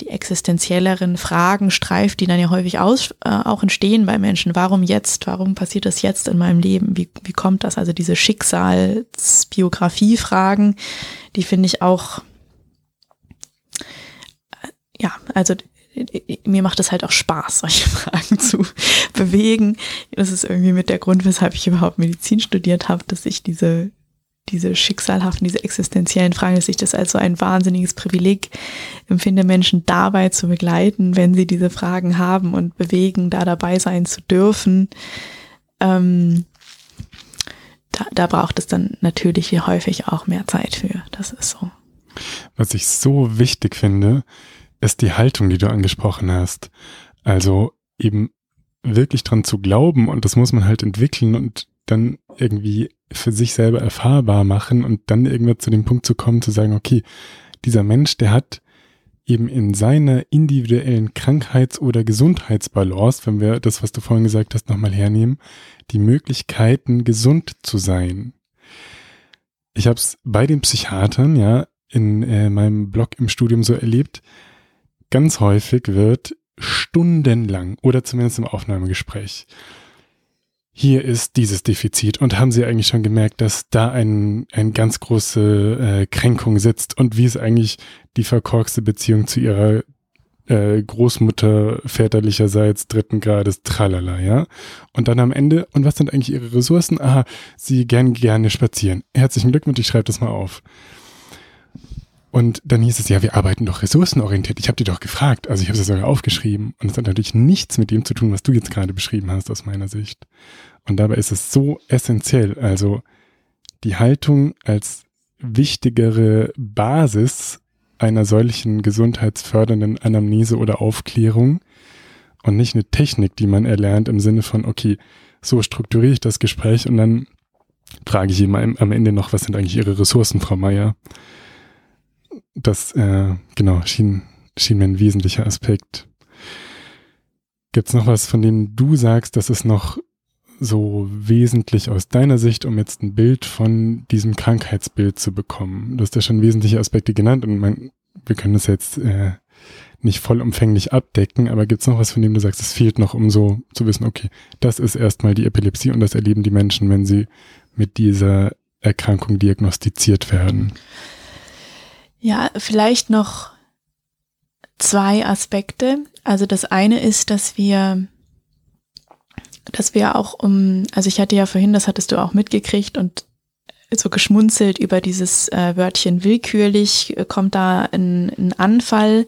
die existenzielleren Fragen streift, die dann ja häufig aus, äh, auch entstehen bei Menschen. Warum jetzt? Warum passiert das jetzt in meinem Leben? Wie, wie kommt das? Also diese Schicksalsbiografie-Fragen, die finde ich auch, äh, ja, also mir macht es halt auch Spaß, solche [laughs] Fragen zu bewegen. Das ist irgendwie mit der Grund, weshalb ich überhaupt Medizin studiert habe, dass ich diese, diese schicksalhaften, diese existenziellen Fragen, dass ich das als so ein wahnsinniges Privileg empfinde, Menschen dabei zu begleiten, wenn sie diese Fragen haben und bewegen, da dabei sein zu dürfen. Ähm, da, da braucht es dann natürlich wie häufig auch mehr Zeit für. Das ist so. Was ich so wichtig finde, ist die Haltung, die du angesprochen hast. Also eben wirklich dran zu glauben und das muss man halt entwickeln und dann irgendwie für sich selber erfahrbar machen und dann irgendwann zu dem Punkt zu kommen, zu sagen, okay, dieser Mensch, der hat eben in seiner individuellen Krankheits- oder Gesundheitsbalance, wenn wir das, was du vorhin gesagt hast, nochmal hernehmen, die Möglichkeiten, gesund zu sein. Ich habe es bei den Psychiatern, ja, in äh, meinem Blog im Studium so erlebt, ganz häufig wird stundenlang oder zumindest im Aufnahmegespräch hier ist dieses Defizit und haben Sie eigentlich schon gemerkt, dass da ein, ein ganz große äh, Kränkung sitzt und wie ist eigentlich die verkorkste Beziehung zu Ihrer äh, Großmutter väterlicherseits dritten Grades, tralala, ja. Und dann am Ende, und was sind eigentlich Ihre Ressourcen? Aha, Sie gern gerne spazieren. Herzlichen Glückwunsch, ich schreibe das mal auf. Und dann hieß es, ja, wir arbeiten doch ressourcenorientiert. Ich habe dir doch gefragt. Also ich habe es sogar aufgeschrieben. Und es hat natürlich nichts mit dem zu tun, was du jetzt gerade beschrieben hast, aus meiner Sicht. Und dabei ist es so essentiell. Also die Haltung als wichtigere Basis einer solchen gesundheitsfördernden Anamnese oder Aufklärung und nicht eine Technik, die man erlernt im Sinne von, okay, so strukturiere ich das Gespräch und dann frage ich ihm am Ende noch, was sind eigentlich Ihre Ressourcen, Frau Meier? Das, äh, genau, schien, schien mir ein wesentlicher Aspekt. Gibt es noch was, von dem du sagst, dass es noch so wesentlich aus deiner Sicht, um jetzt ein Bild von diesem Krankheitsbild zu bekommen? Du hast ja schon wesentliche Aspekte genannt und man, wir können das jetzt äh, nicht vollumfänglich abdecken, aber gibt es noch was, von dem du sagst, es fehlt noch, um so zu wissen, okay, das ist erstmal die Epilepsie und das erleben die Menschen, wenn sie mit dieser Erkrankung diagnostiziert werden? Ja, vielleicht noch zwei Aspekte. Also das eine ist, dass wir, dass wir auch um, also ich hatte ja vorhin, das hattest du auch mitgekriegt und so geschmunzelt über dieses äh, Wörtchen willkürlich, äh, kommt da ein, ein Anfall,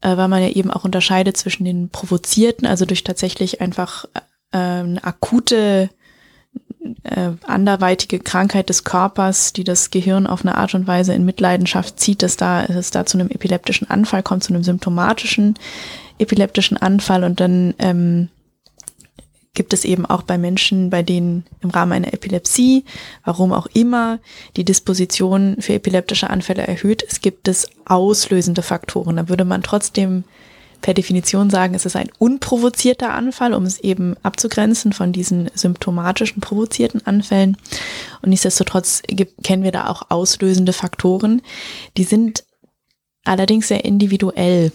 äh, weil man ja eben auch unterscheidet zwischen den provozierten, also durch tatsächlich einfach äh, eine akute äh, anderweitige Krankheit des Körpers, die das Gehirn auf eine Art und Weise in Mitleidenschaft zieht, dass da es da zu einem epileptischen Anfall kommt, zu einem symptomatischen epileptischen Anfall und dann ähm, gibt es eben auch bei Menschen, bei denen im Rahmen einer Epilepsie, warum auch immer, die Disposition für epileptische Anfälle erhöht ist, gibt es auslösende Faktoren. Da würde man trotzdem per Definition sagen, es ist ein unprovozierter Anfall, um es eben abzugrenzen von diesen symptomatischen provozierten Anfällen. Und nichtsdestotrotz kennen wir da auch auslösende Faktoren. Die sind allerdings sehr individuell.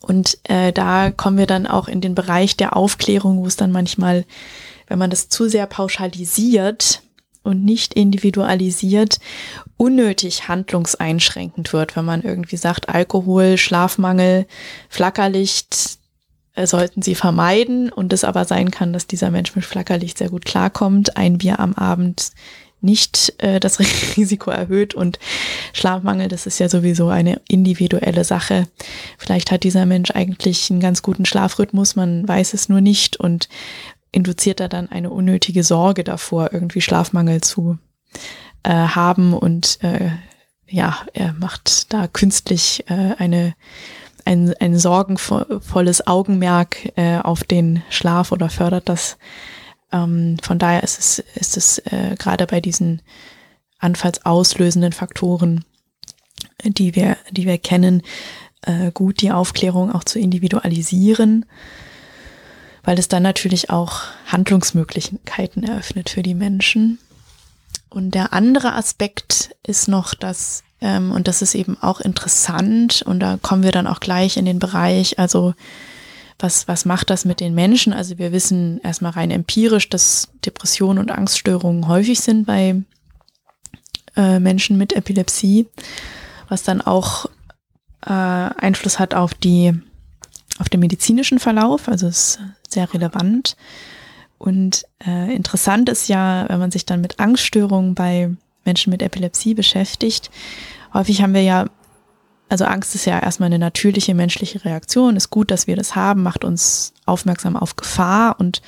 Und äh, da kommen wir dann auch in den Bereich der Aufklärung, wo es dann manchmal, wenn man das zu sehr pauschalisiert, und nicht individualisiert unnötig handlungseinschränkend wird, wenn man irgendwie sagt, Alkohol, Schlafmangel, Flackerlicht äh, sollten sie vermeiden und es aber sein kann, dass dieser Mensch mit Flackerlicht sehr gut klarkommt, ein Bier am Abend nicht äh, das [laughs] Risiko erhöht und Schlafmangel, das ist ja sowieso eine individuelle Sache. Vielleicht hat dieser Mensch eigentlich einen ganz guten Schlafrhythmus, man weiß es nur nicht und induziert er dann eine unnötige Sorge davor, irgendwie Schlafmangel zu äh, haben und äh, ja, er macht da künstlich äh, eine ein, ein sorgenvolles Augenmerk äh, auf den Schlaf oder fördert das. Ähm, von daher ist es, ist es äh, gerade bei diesen anfallsauslösenden Faktoren, die wir, die wir kennen, äh, gut die Aufklärung auch zu individualisieren weil es dann natürlich auch Handlungsmöglichkeiten eröffnet für die Menschen. Und der andere Aspekt ist noch, dass, ähm, und das ist eben auch interessant, und da kommen wir dann auch gleich in den Bereich, also was, was macht das mit den Menschen? Also wir wissen erstmal rein empirisch, dass Depressionen und Angststörungen häufig sind bei äh, Menschen mit Epilepsie, was dann auch äh, Einfluss hat auf die auf den medizinischen Verlauf, also ist sehr relevant. Und äh, interessant ist ja, wenn man sich dann mit Angststörungen bei Menschen mit Epilepsie beschäftigt. Häufig haben wir ja, also Angst ist ja erstmal eine natürliche menschliche Reaktion, ist gut, dass wir das haben, macht uns aufmerksam auf Gefahr und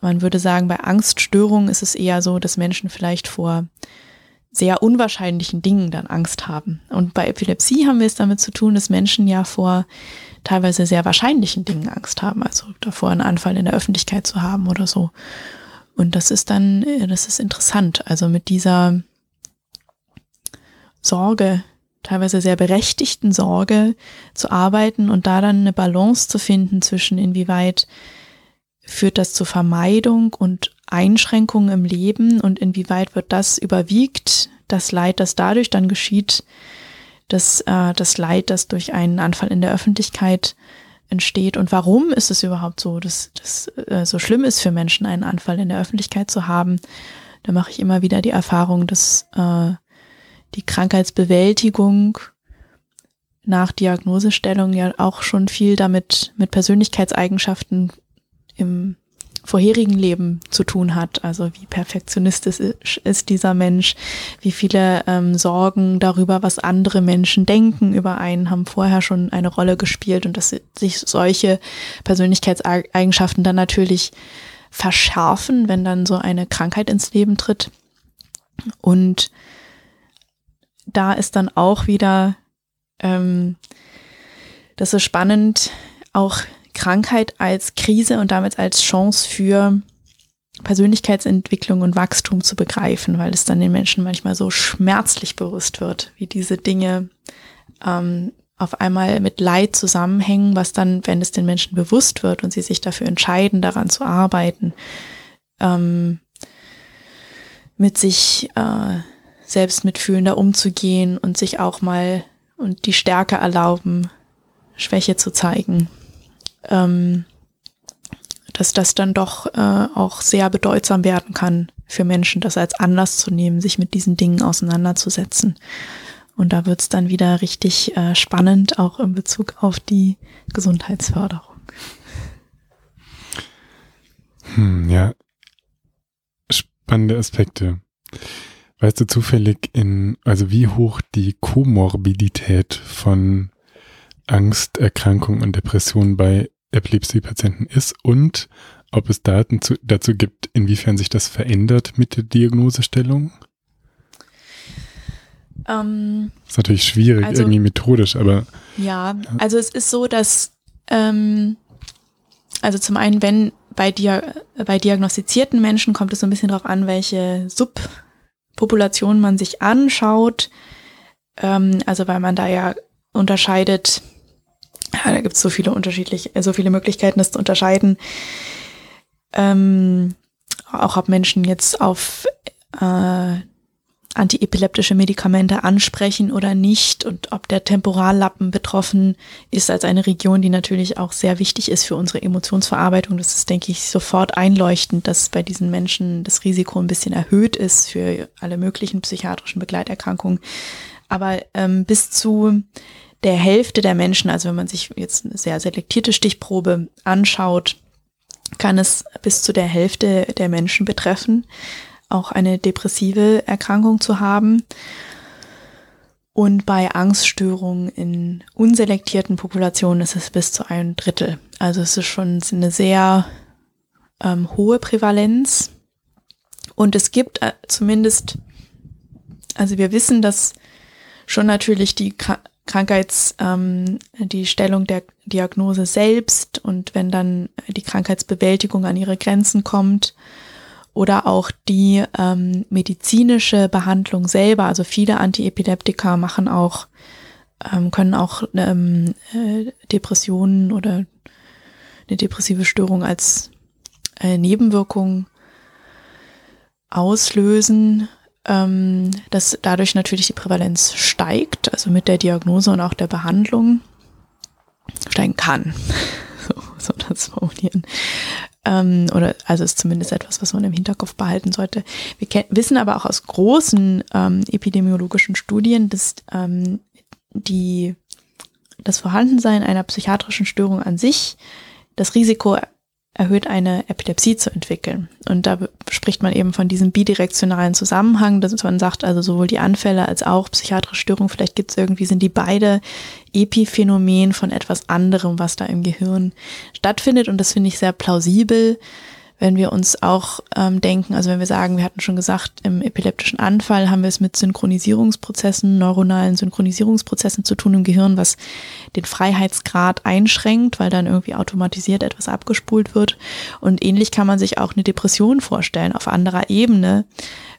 man würde sagen, bei Angststörungen ist es eher so, dass Menschen vielleicht vor sehr unwahrscheinlichen Dingen dann Angst haben. Und bei Epilepsie haben wir es damit zu tun, dass Menschen ja vor teilweise sehr wahrscheinlichen Dingen Angst haben, also davor einen Anfall in der Öffentlichkeit zu haben oder so. Und das ist dann, das ist interessant. Also mit dieser Sorge, teilweise sehr berechtigten Sorge zu arbeiten und da dann eine Balance zu finden zwischen inwieweit führt das zur Vermeidung und Einschränkungen im Leben und inwieweit wird das überwiegt, das Leid, das dadurch dann geschieht, das, äh, das Leid, das durch einen Anfall in der Öffentlichkeit entsteht und warum ist es überhaupt so, dass das äh, so schlimm ist für Menschen, einen Anfall in der Öffentlichkeit zu haben. Da mache ich immer wieder die Erfahrung, dass äh, die Krankheitsbewältigung nach Diagnosestellung ja auch schon viel damit mit Persönlichkeitseigenschaften im vorherigen Leben zu tun hat. Also wie perfektionistisch ist dieser Mensch, wie viele ähm, Sorgen darüber, was andere Menschen denken über einen, haben vorher schon eine Rolle gespielt und dass sich solche Persönlichkeitseigenschaften dann natürlich verschärfen, wenn dann so eine Krankheit ins Leben tritt. Und da ist dann auch wieder, ähm, das ist spannend, auch Krankheit als Krise und damit als Chance für Persönlichkeitsentwicklung und Wachstum zu begreifen, weil es dann den Menschen manchmal so schmerzlich bewusst wird, wie diese Dinge ähm, auf einmal mit Leid zusammenhängen, was dann, wenn es den Menschen bewusst wird und sie sich dafür entscheiden, daran zu arbeiten, ähm, mit sich äh, selbst mitfühlender umzugehen und sich auch mal und die Stärke erlauben, Schwäche zu zeigen ähm, dass das dann doch äh, auch sehr bedeutsam werden kann für Menschen, das als Anlass zu nehmen, sich mit diesen Dingen auseinanderzusetzen. Und da wird's dann wieder richtig äh, spannend, auch in Bezug auf die Gesundheitsförderung. Hm, ja, spannende Aspekte. Weißt du zufällig in, also wie hoch die Komorbidität von Angsterkrankungen und Depressionen bei Epilepsie-Patienten ist und ob es Daten zu, dazu gibt, inwiefern sich das verändert mit der Diagnosestellung? Ähm, ist natürlich schwierig, also, irgendwie methodisch, aber. Ja, also es ist so, dass, ähm, also zum einen, wenn bei, Dia bei diagnostizierten Menschen kommt es so ein bisschen darauf an, welche Subpopulation man sich anschaut. Ähm, also weil man da ja unterscheidet, ja, da gibt es so viele unterschiedliche, so viele Möglichkeiten, das zu unterscheiden. Ähm, auch ob Menschen jetzt auf äh, antiepileptische Medikamente ansprechen oder nicht und ob der Temporallappen betroffen ist als eine Region, die natürlich auch sehr wichtig ist für unsere Emotionsverarbeitung. Das ist, denke ich, sofort einleuchtend, dass bei diesen Menschen das Risiko ein bisschen erhöht ist für alle möglichen psychiatrischen Begleiterkrankungen. Aber ähm, bis zu der Hälfte der Menschen, also wenn man sich jetzt eine sehr selektierte Stichprobe anschaut, kann es bis zu der Hälfte der Menschen betreffen, auch eine depressive Erkrankung zu haben. Und bei Angststörungen in unselektierten Populationen ist es bis zu einem Drittel. Also es ist schon eine sehr ähm, hohe Prävalenz. Und es gibt äh, zumindest, also wir wissen, dass schon natürlich die Krankheits, ähm, die Stellung der Diagnose selbst und wenn dann die Krankheitsbewältigung an ihre Grenzen kommt oder auch die ähm, medizinische Behandlung selber. Also viele Antiepileptika machen auch, ähm, können auch ähm, äh, Depressionen oder eine depressive Störung als äh, Nebenwirkung auslösen ähm, dass dadurch natürlich die Prävalenz steigt, also mit der Diagnose und auch der Behandlung steigen kann. [laughs] so, so das formulieren. Ähm, oder also ist zumindest etwas, was man im Hinterkopf behalten sollte. Wir wissen aber auch aus großen ähm, epidemiologischen Studien, dass ähm, die das Vorhandensein einer psychiatrischen Störung an sich das Risiko erhöht eine Epilepsie zu entwickeln. Und da spricht man eben von diesem bidirektionalen Zusammenhang, dass man sagt, also sowohl die Anfälle als auch psychiatrische Störungen, vielleicht gibt es irgendwie, sind die beide Epiphänomen von etwas anderem, was da im Gehirn stattfindet. Und das finde ich sehr plausibel wenn wir uns auch ähm, denken, also wenn wir sagen, wir hatten schon gesagt, im epileptischen Anfall haben wir es mit Synchronisierungsprozessen, neuronalen Synchronisierungsprozessen zu tun im Gehirn, was den Freiheitsgrad einschränkt, weil dann irgendwie automatisiert etwas abgespult wird. Und ähnlich kann man sich auch eine Depression vorstellen. Auf anderer Ebene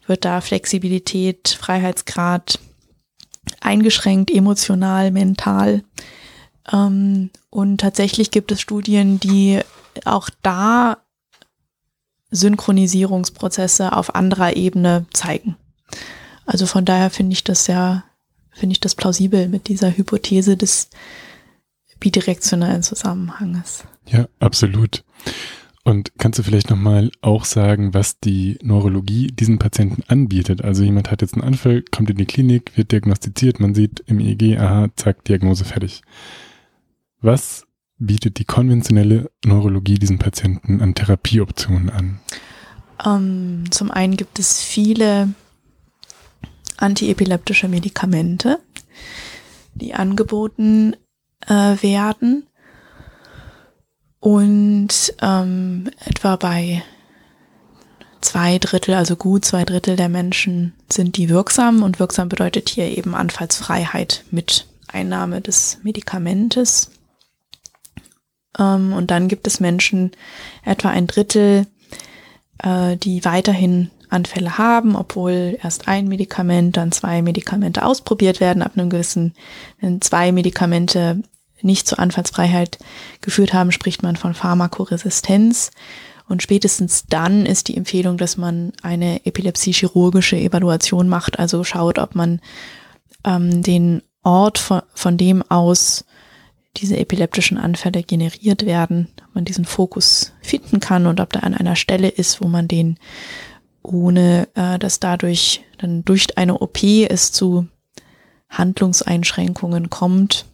wird da Flexibilität, Freiheitsgrad eingeschränkt, emotional, mental. Ähm, und tatsächlich gibt es Studien, die auch da Synchronisierungsprozesse auf anderer Ebene zeigen. Also von daher finde ich das ja, finde ich das plausibel mit dieser Hypothese des bidirektionalen Zusammenhanges. Ja, absolut. Und kannst du vielleicht nochmal auch sagen, was die Neurologie diesen Patienten anbietet? Also jemand hat jetzt einen Anfall, kommt in die Klinik, wird diagnostiziert, man sieht im EEG, aha, zack, Diagnose fertig. Was bietet die konventionelle Neurologie diesen Patienten an Therapieoptionen an? Ähm, zum einen gibt es viele antiepileptische Medikamente, die angeboten äh, werden. Und ähm, etwa bei zwei Drittel, also gut zwei Drittel der Menschen sind die wirksam. Und wirksam bedeutet hier eben Anfallsfreiheit mit Einnahme des Medikamentes. Ähm, und dann gibt es Menschen, etwa ein Drittel, äh, die weiterhin Anfälle haben, obwohl erst ein Medikament, dann zwei Medikamente ausprobiert werden. Ab einem gewissen, wenn zwei Medikamente nicht zur Anfallsfreiheit geführt haben, spricht man von Pharmakoresistenz. Und spätestens dann ist die Empfehlung, dass man eine epilepsie-chirurgische Evaluation macht, also schaut, ob man ähm, den Ort, von, von dem aus diese epileptischen Anfälle generiert werden, ob man diesen Fokus finden kann und ob der an einer Stelle ist, wo man den ohne äh, dass dadurch dann durch eine OP es zu Handlungseinschränkungen kommt,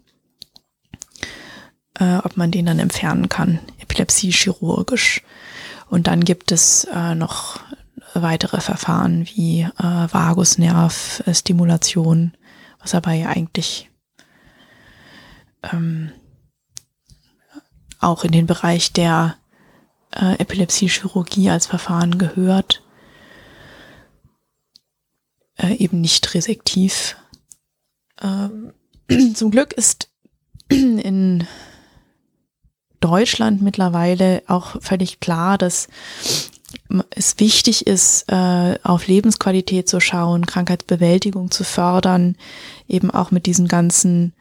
äh, ob man den dann entfernen kann, Epilepsie chirurgisch. Und dann gibt es äh, noch weitere Verfahren wie äh, Vagusnervstimulation, was aber ja eigentlich ähm, auch in den Bereich der äh, Epilepsie-Chirurgie als Verfahren gehört. Äh, eben nicht resektiv. Ähm, [clears throat] zum Glück ist [clears throat] in Deutschland mittlerweile auch völlig klar, dass es wichtig ist, äh, auf Lebensqualität zu schauen, Krankheitsbewältigung zu fördern, eben auch mit diesen ganzen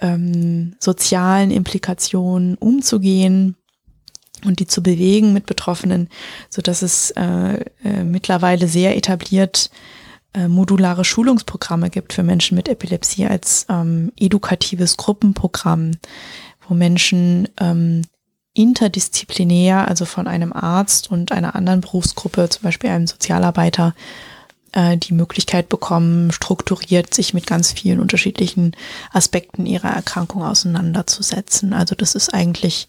ähm, sozialen Implikationen umzugehen und die zu bewegen mit Betroffenen, so dass es äh, äh, mittlerweile sehr etabliert äh, modulare Schulungsprogramme gibt für Menschen mit Epilepsie als ähm, edukatives Gruppenprogramm, wo Menschen ähm, interdisziplinär, also von einem Arzt und einer anderen Berufsgruppe, zum Beispiel einem Sozialarbeiter, äh, die Möglichkeit bekommen, strukturiert sich mit ganz vielen unterschiedlichen Aspekten ihrer Erkrankung auseinanderzusetzen. Also das ist eigentlich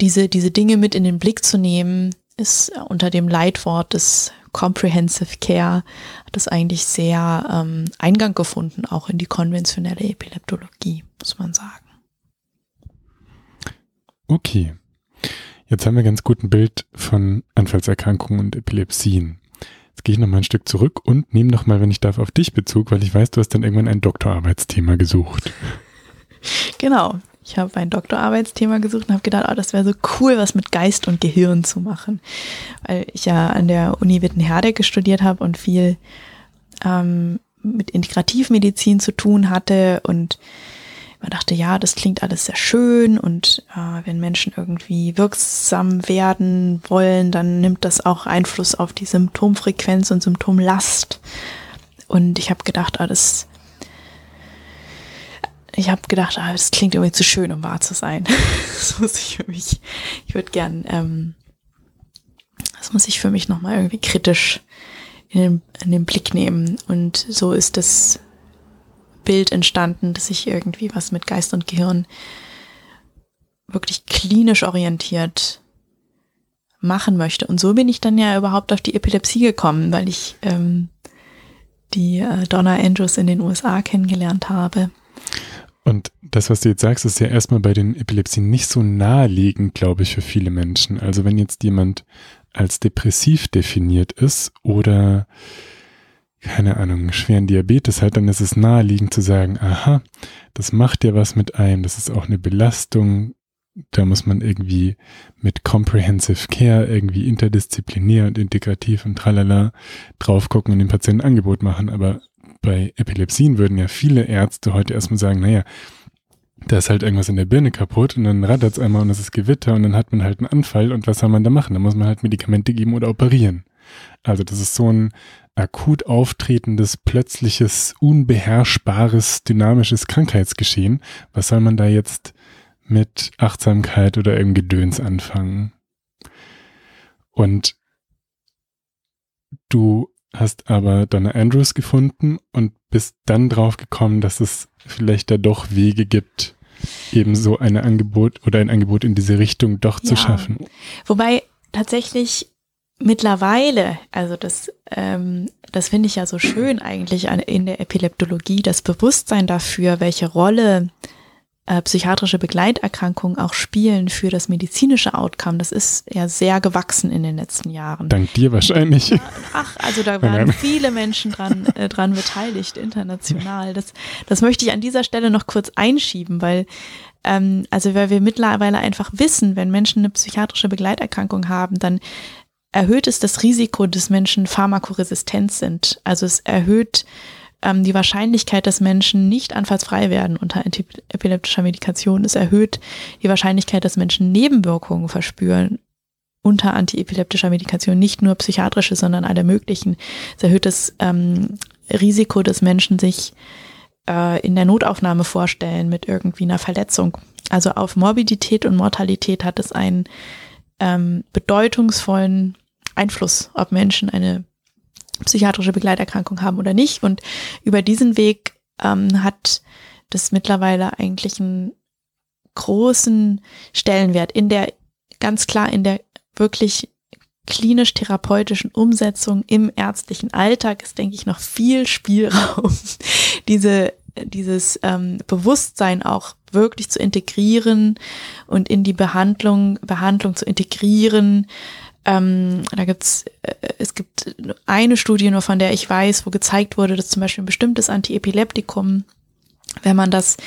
diese, diese Dinge mit in den Blick zu nehmen, ist unter dem Leitwort des Comprehensive Care hat es eigentlich sehr ähm, Eingang gefunden, auch in die konventionelle Epileptologie, muss man sagen. Okay. Jetzt haben wir ganz gut ein Bild von Anfallserkrankungen und Epilepsien. Jetzt gehe ich noch mal ein Stück zurück und nehme noch mal, wenn ich darf, auf dich Bezug, weil ich weiß, du hast dann irgendwann ein Doktorarbeitsthema gesucht. [laughs] Genau. Ich habe ein Doktorarbeitsthema gesucht und habe gedacht, oh, das wäre so cool, was mit Geist und Gehirn zu machen. Weil ich ja an der Uni Wittenherdecke studiert habe und viel ähm, mit Integrativmedizin zu tun hatte und man dachte, ja, das klingt alles sehr schön und äh, wenn Menschen irgendwie wirksam werden wollen, dann nimmt das auch Einfluss auf die Symptomfrequenz und Symptomlast. Und ich habe gedacht, ah, das, ich habe gedacht, ah, das klingt irgendwie zu schön, um wahr zu sein. [laughs] das muss ich für mich, ich würde gern, ähm, das muss ich für mich nochmal irgendwie kritisch in den, in den Blick nehmen. Und so ist das Bild entstanden, dass ich irgendwie was mit Geist und Gehirn wirklich klinisch orientiert machen möchte. Und so bin ich dann ja überhaupt auf die Epilepsie gekommen, weil ich ähm, die äh, Donna Andrews in den USA kennengelernt habe. Und das, was du jetzt sagst, ist ja erstmal bei den Epilepsien nicht so naheliegend, glaube ich, für viele Menschen. Also wenn jetzt jemand als depressiv definiert ist oder keine Ahnung, schweren Diabetes hat, dann ist es naheliegend zu sagen, aha, das macht ja was mit einem, das ist auch eine Belastung, da muss man irgendwie mit Comprehensive Care irgendwie interdisziplinär und integrativ und tralala drauf gucken und dem Patienten Angebot machen. Aber bei Epilepsien würden ja viele Ärzte heute erstmal sagen, naja, da ist halt irgendwas in der Birne kaputt und dann rattert es einmal und es ist Gewitter und dann hat man halt einen Anfall und was soll man da machen? Da muss man halt Medikamente geben oder operieren. Also das ist so ein akut auftretendes, plötzliches, unbeherrschbares, dynamisches Krankheitsgeschehen. Was soll man da jetzt mit Achtsamkeit oder irgendeinem Gedöns anfangen? Und du hast aber Donna Andrews gefunden und bist dann drauf gekommen, dass es vielleicht da doch Wege gibt, eben so ein Angebot oder ein Angebot in diese Richtung doch ja. zu schaffen. Wobei tatsächlich mittlerweile, also das, ähm, das finde ich ja so schön eigentlich in der Epileptologie, das Bewusstsein dafür, welche Rolle äh, psychiatrische Begleiterkrankungen auch spielen für das medizinische Outcome, das ist ja sehr gewachsen in den letzten Jahren. Dank dir wahrscheinlich. Ach, also da waren viele Menschen dran, äh, dran beteiligt, international. Das, das möchte ich an dieser Stelle noch kurz einschieben, weil ähm, also weil wir mittlerweile einfach wissen, wenn Menschen eine psychiatrische Begleiterkrankung haben, dann erhöht es das Risiko, dass Menschen pharmakoresistent sind. Also es erhöht ähm, die Wahrscheinlichkeit, dass Menschen nicht anfallsfrei werden unter epileptischer Medikation. Es erhöht die Wahrscheinlichkeit, dass Menschen Nebenwirkungen verspüren unter antiepileptischer Medikation, nicht nur psychiatrische, sondern alle möglichen. Es erhöht das ähm, Risiko, dass Menschen sich äh, in der Notaufnahme vorstellen mit irgendwie einer Verletzung. Also auf Morbidität und Mortalität hat es einen ähm, bedeutungsvollen Einfluss, ob Menschen eine psychiatrische Begleiterkrankung haben oder nicht. Und über diesen Weg ähm, hat das mittlerweile eigentlich einen großen Stellenwert in der, ganz klar in der wirklich klinisch-therapeutischen Umsetzung im ärztlichen Alltag ist, denke ich, noch viel Spielraum, [laughs] diese, dieses ähm, Bewusstsein auch wirklich zu integrieren und in die Behandlung, Behandlung zu integrieren, ähm, da gibt's, äh, es gibt eine Studie nur, von der ich weiß, wo gezeigt wurde, dass zum Beispiel ein bestimmtes Antiepileptikum, wenn man das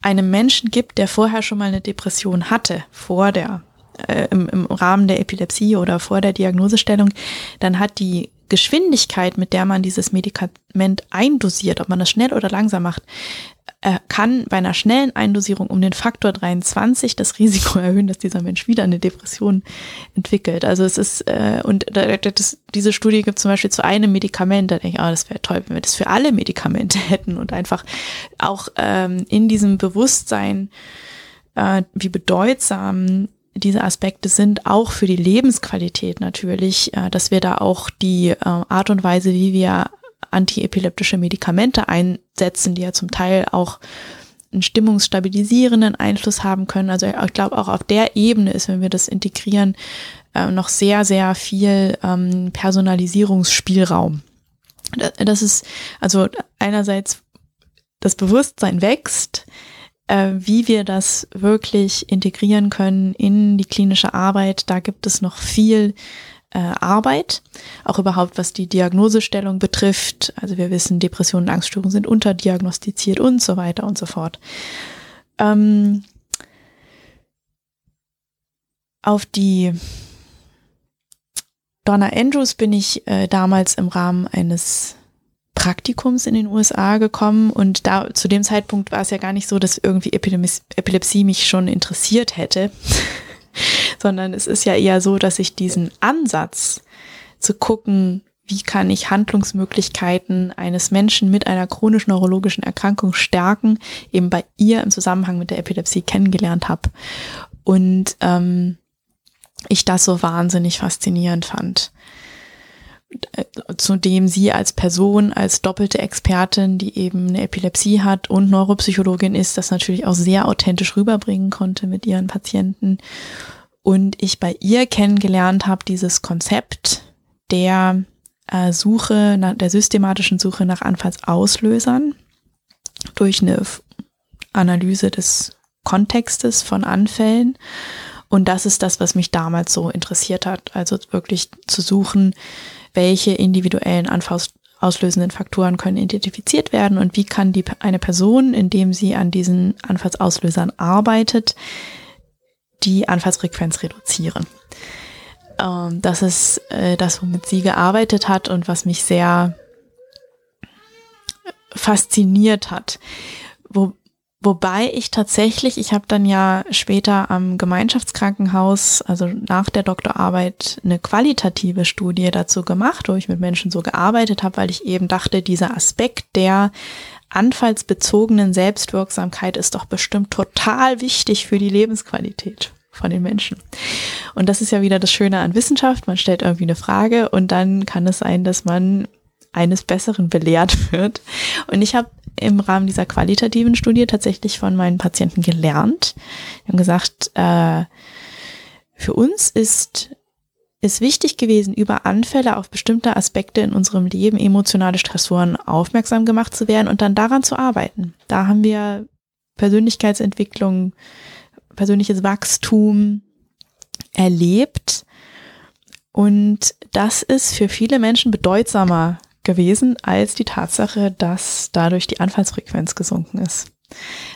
einem Menschen gibt, der vorher schon mal eine Depression hatte, vor der, äh, im, im Rahmen der Epilepsie oder vor der Diagnosestellung, dann hat die Geschwindigkeit, mit der man dieses Medikament eindosiert, ob man das schnell oder langsam macht, äh, kann bei einer schnellen Eindosierung um den Faktor 23 das Risiko [laughs] erhöhen, dass dieser Mensch wieder eine Depression entwickelt. Also es ist, äh, und das, diese Studie gibt zum Beispiel zu einem Medikament, da denke ich, oh, das wäre toll, wenn wir das für alle Medikamente [laughs] hätten und einfach auch ähm, in diesem Bewusstsein, äh, wie bedeutsam diese Aspekte sind auch für die Lebensqualität natürlich, äh, dass wir da auch die äh, Art und Weise, wie wir antiepileptische Medikamente einsetzen, die ja zum Teil auch einen stimmungsstabilisierenden Einfluss haben können. Also ich glaube auch auf der Ebene ist, wenn wir das integrieren, äh, noch sehr, sehr viel ähm, Personalisierungsspielraum. Das ist also einerseits das Bewusstsein wächst, äh, wie wir das wirklich integrieren können in die klinische Arbeit. Da gibt es noch viel äh, Arbeit, auch überhaupt was die Diagnosestellung betrifft. Also wir wissen, Depressionen und Angststörungen sind unterdiagnostiziert und so weiter und so fort. Ähm, auf die Donna Andrews bin ich äh, damals im Rahmen eines Praktikums in den USA gekommen und da zu dem Zeitpunkt war es ja gar nicht so, dass irgendwie Epilepsie mich schon interessiert hätte. [laughs] sondern es ist ja eher so, dass ich diesen Ansatz zu gucken, wie kann ich Handlungsmöglichkeiten eines Menschen mit einer chronisch-neurologischen Erkrankung stärken, eben bei ihr im Zusammenhang mit der Epilepsie kennengelernt habe. Und ähm, ich das so wahnsinnig faszinierend fand. Zudem sie als Person, als doppelte Expertin, die eben eine Epilepsie hat und Neuropsychologin ist, das natürlich auch sehr authentisch rüberbringen konnte mit ihren Patienten und ich bei ihr kennengelernt habe, dieses Konzept der äh, Suche, nach, der systematischen Suche nach Anfallsauslösern durch eine Analyse des Kontextes von Anfällen. Und das ist das, was mich damals so interessiert hat. Also wirklich zu suchen, welche individuellen anfallsauslösenden Faktoren können identifiziert werden und wie kann die, eine Person, indem sie an diesen Anfallsauslösern arbeitet, die Anfallsfrequenz reduzieren. Ähm, das ist äh, das, womit sie gearbeitet hat und was mich sehr fasziniert hat. Wo, wobei ich tatsächlich, ich habe dann ja später am Gemeinschaftskrankenhaus, also nach der Doktorarbeit, eine qualitative Studie dazu gemacht, wo ich mit Menschen so gearbeitet habe, weil ich eben dachte, dieser Aspekt der anfallsbezogenen Selbstwirksamkeit ist doch bestimmt total wichtig für die Lebensqualität von den Menschen. Und das ist ja wieder das Schöne an Wissenschaft. Man stellt irgendwie eine Frage und dann kann es sein, dass man eines Besseren belehrt [laughs] wird. Und ich habe im Rahmen dieser qualitativen Studie tatsächlich von meinen Patienten gelernt. Wir haben gesagt, äh, für uns ist es wichtig gewesen, über Anfälle auf bestimmte Aspekte in unserem Leben, emotionale Stressoren aufmerksam gemacht zu werden und dann daran zu arbeiten. Da haben wir Persönlichkeitsentwicklung, persönliches Wachstum erlebt. Und das ist für viele Menschen bedeutsamer gewesen als die Tatsache, dass dadurch die Anfallsfrequenz gesunken ist.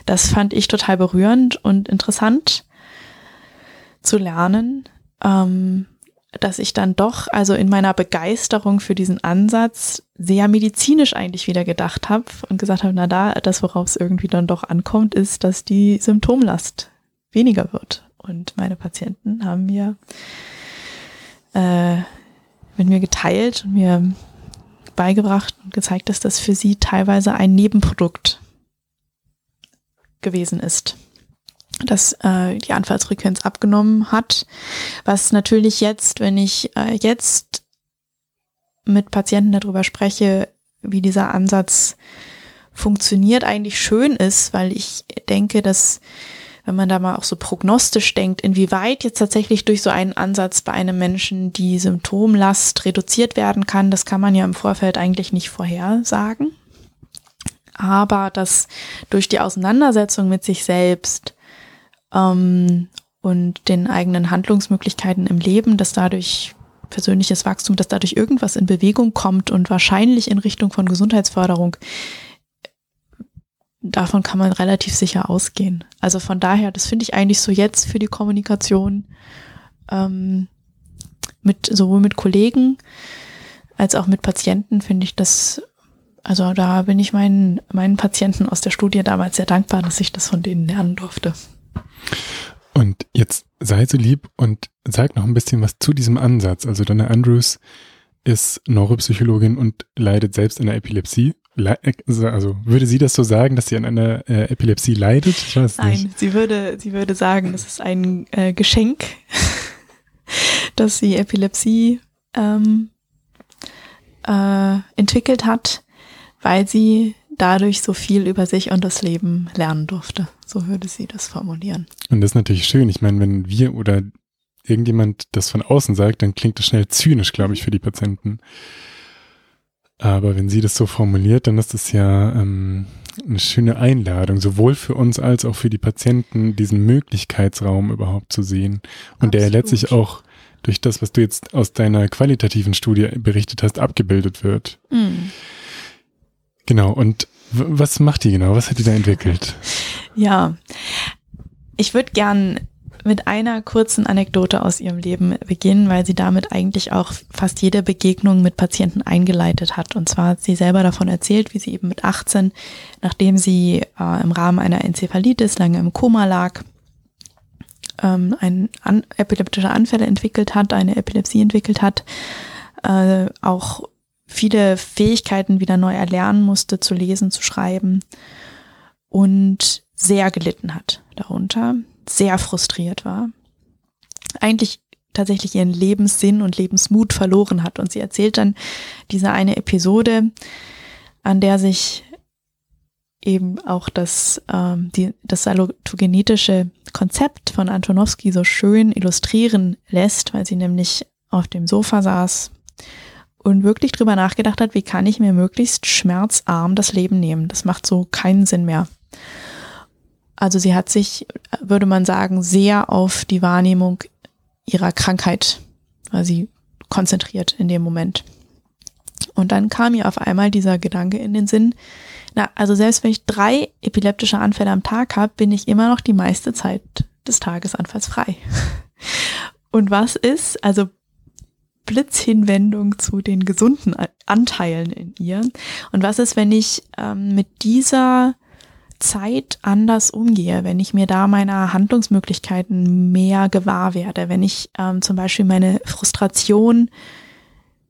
Das fand ich total berührend und interessant zu lernen, ähm, dass ich dann doch, also in meiner Begeisterung für diesen Ansatz, sehr medizinisch eigentlich wieder gedacht habe und gesagt habe, na da, das, worauf es irgendwie dann doch ankommt, ist, dass die Symptomlast weniger wird. Und meine Patienten haben mir äh, mit mir geteilt und mir beigebracht und gezeigt, dass das für sie teilweise ein Nebenprodukt gewesen ist, dass äh, die Anfallsfrequenz abgenommen hat, was natürlich jetzt, wenn ich äh, jetzt mit Patienten darüber spreche, wie dieser Ansatz funktioniert, eigentlich schön ist, weil ich denke, dass wenn man da mal auch so prognostisch denkt, inwieweit jetzt tatsächlich durch so einen Ansatz bei einem Menschen die Symptomlast reduziert werden kann, das kann man ja im Vorfeld eigentlich nicht vorhersagen. Aber dass durch die Auseinandersetzung mit sich selbst ähm, und den eigenen Handlungsmöglichkeiten im Leben, dass dadurch persönliches Wachstum, dass dadurch irgendwas in Bewegung kommt und wahrscheinlich in Richtung von Gesundheitsförderung, davon kann man relativ sicher ausgehen. Also von daher, das finde ich eigentlich so jetzt für die Kommunikation ähm, mit sowohl mit Kollegen als auch mit Patienten finde ich das, also da bin ich meinen, meinen Patienten aus der Studie damals sehr dankbar, dass ich das von denen lernen durfte. Und jetzt sei so lieb und sag noch ein bisschen was zu diesem Ansatz. Also Donna Andrews ist Neuropsychologin und leidet selbst an der Epilepsie also würde sie das so sagen, dass sie an einer äh, Epilepsie leidet? Ich weiß Nein, nicht. sie würde, sie würde sagen, das ist ein äh, Geschenk, [laughs] dass sie Epilepsie ähm, äh, entwickelt hat, weil sie dadurch so viel über sich und das Leben lernen durfte. So würde sie das formulieren. Und das ist natürlich schön. Ich meine, wenn wir oder irgendjemand das von außen sagt, dann klingt das schnell zynisch, glaube ich, für die Patienten. Aber wenn sie das so formuliert, dann ist das ja ähm, eine schöne Einladung, sowohl für uns als auch für die Patienten, diesen Möglichkeitsraum überhaupt zu sehen. Und Absolut. der letztlich auch durch das, was du jetzt aus deiner qualitativen Studie berichtet hast, abgebildet wird. Mhm. Genau. Und was macht die genau? Was hat die da entwickelt? Ja, ich würde gern mit einer kurzen Anekdote aus ihrem Leben beginnen, weil sie damit eigentlich auch fast jede Begegnung mit Patienten eingeleitet hat. Und zwar hat sie selber davon erzählt, wie sie eben mit 18, nachdem sie äh, im Rahmen einer Enzephalitis lange im Koma lag, ähm, ein an, epileptische Anfälle entwickelt hat, eine Epilepsie entwickelt hat, äh, auch viele Fähigkeiten wieder neu erlernen musste, zu lesen, zu schreiben und sehr gelitten hat darunter sehr frustriert war. Eigentlich tatsächlich ihren Lebenssinn und Lebensmut verloren hat. Und sie erzählt dann diese eine Episode, an der sich eben auch das, ähm, die, das salutogenetische Konzept von Antonowski so schön illustrieren lässt, weil sie nämlich auf dem Sofa saß und wirklich drüber nachgedacht hat, wie kann ich mir möglichst schmerzarm das Leben nehmen. Das macht so keinen Sinn mehr. Also sie hat sich, würde man sagen, sehr auf die Wahrnehmung ihrer Krankheit, sie konzentriert in dem Moment. Und dann kam ihr auf einmal dieser Gedanke in den Sinn, na, also selbst wenn ich drei epileptische Anfälle am Tag habe, bin ich immer noch die meiste Zeit des Tages anfallsfrei. [laughs] Und was ist, also Blitzhinwendung zu den gesunden Anteilen in ihr. Und was ist, wenn ich ähm, mit dieser Zeit anders umgehe, wenn ich mir da meiner Handlungsmöglichkeiten mehr gewahr werde, wenn ich ähm, zum Beispiel meine Frustration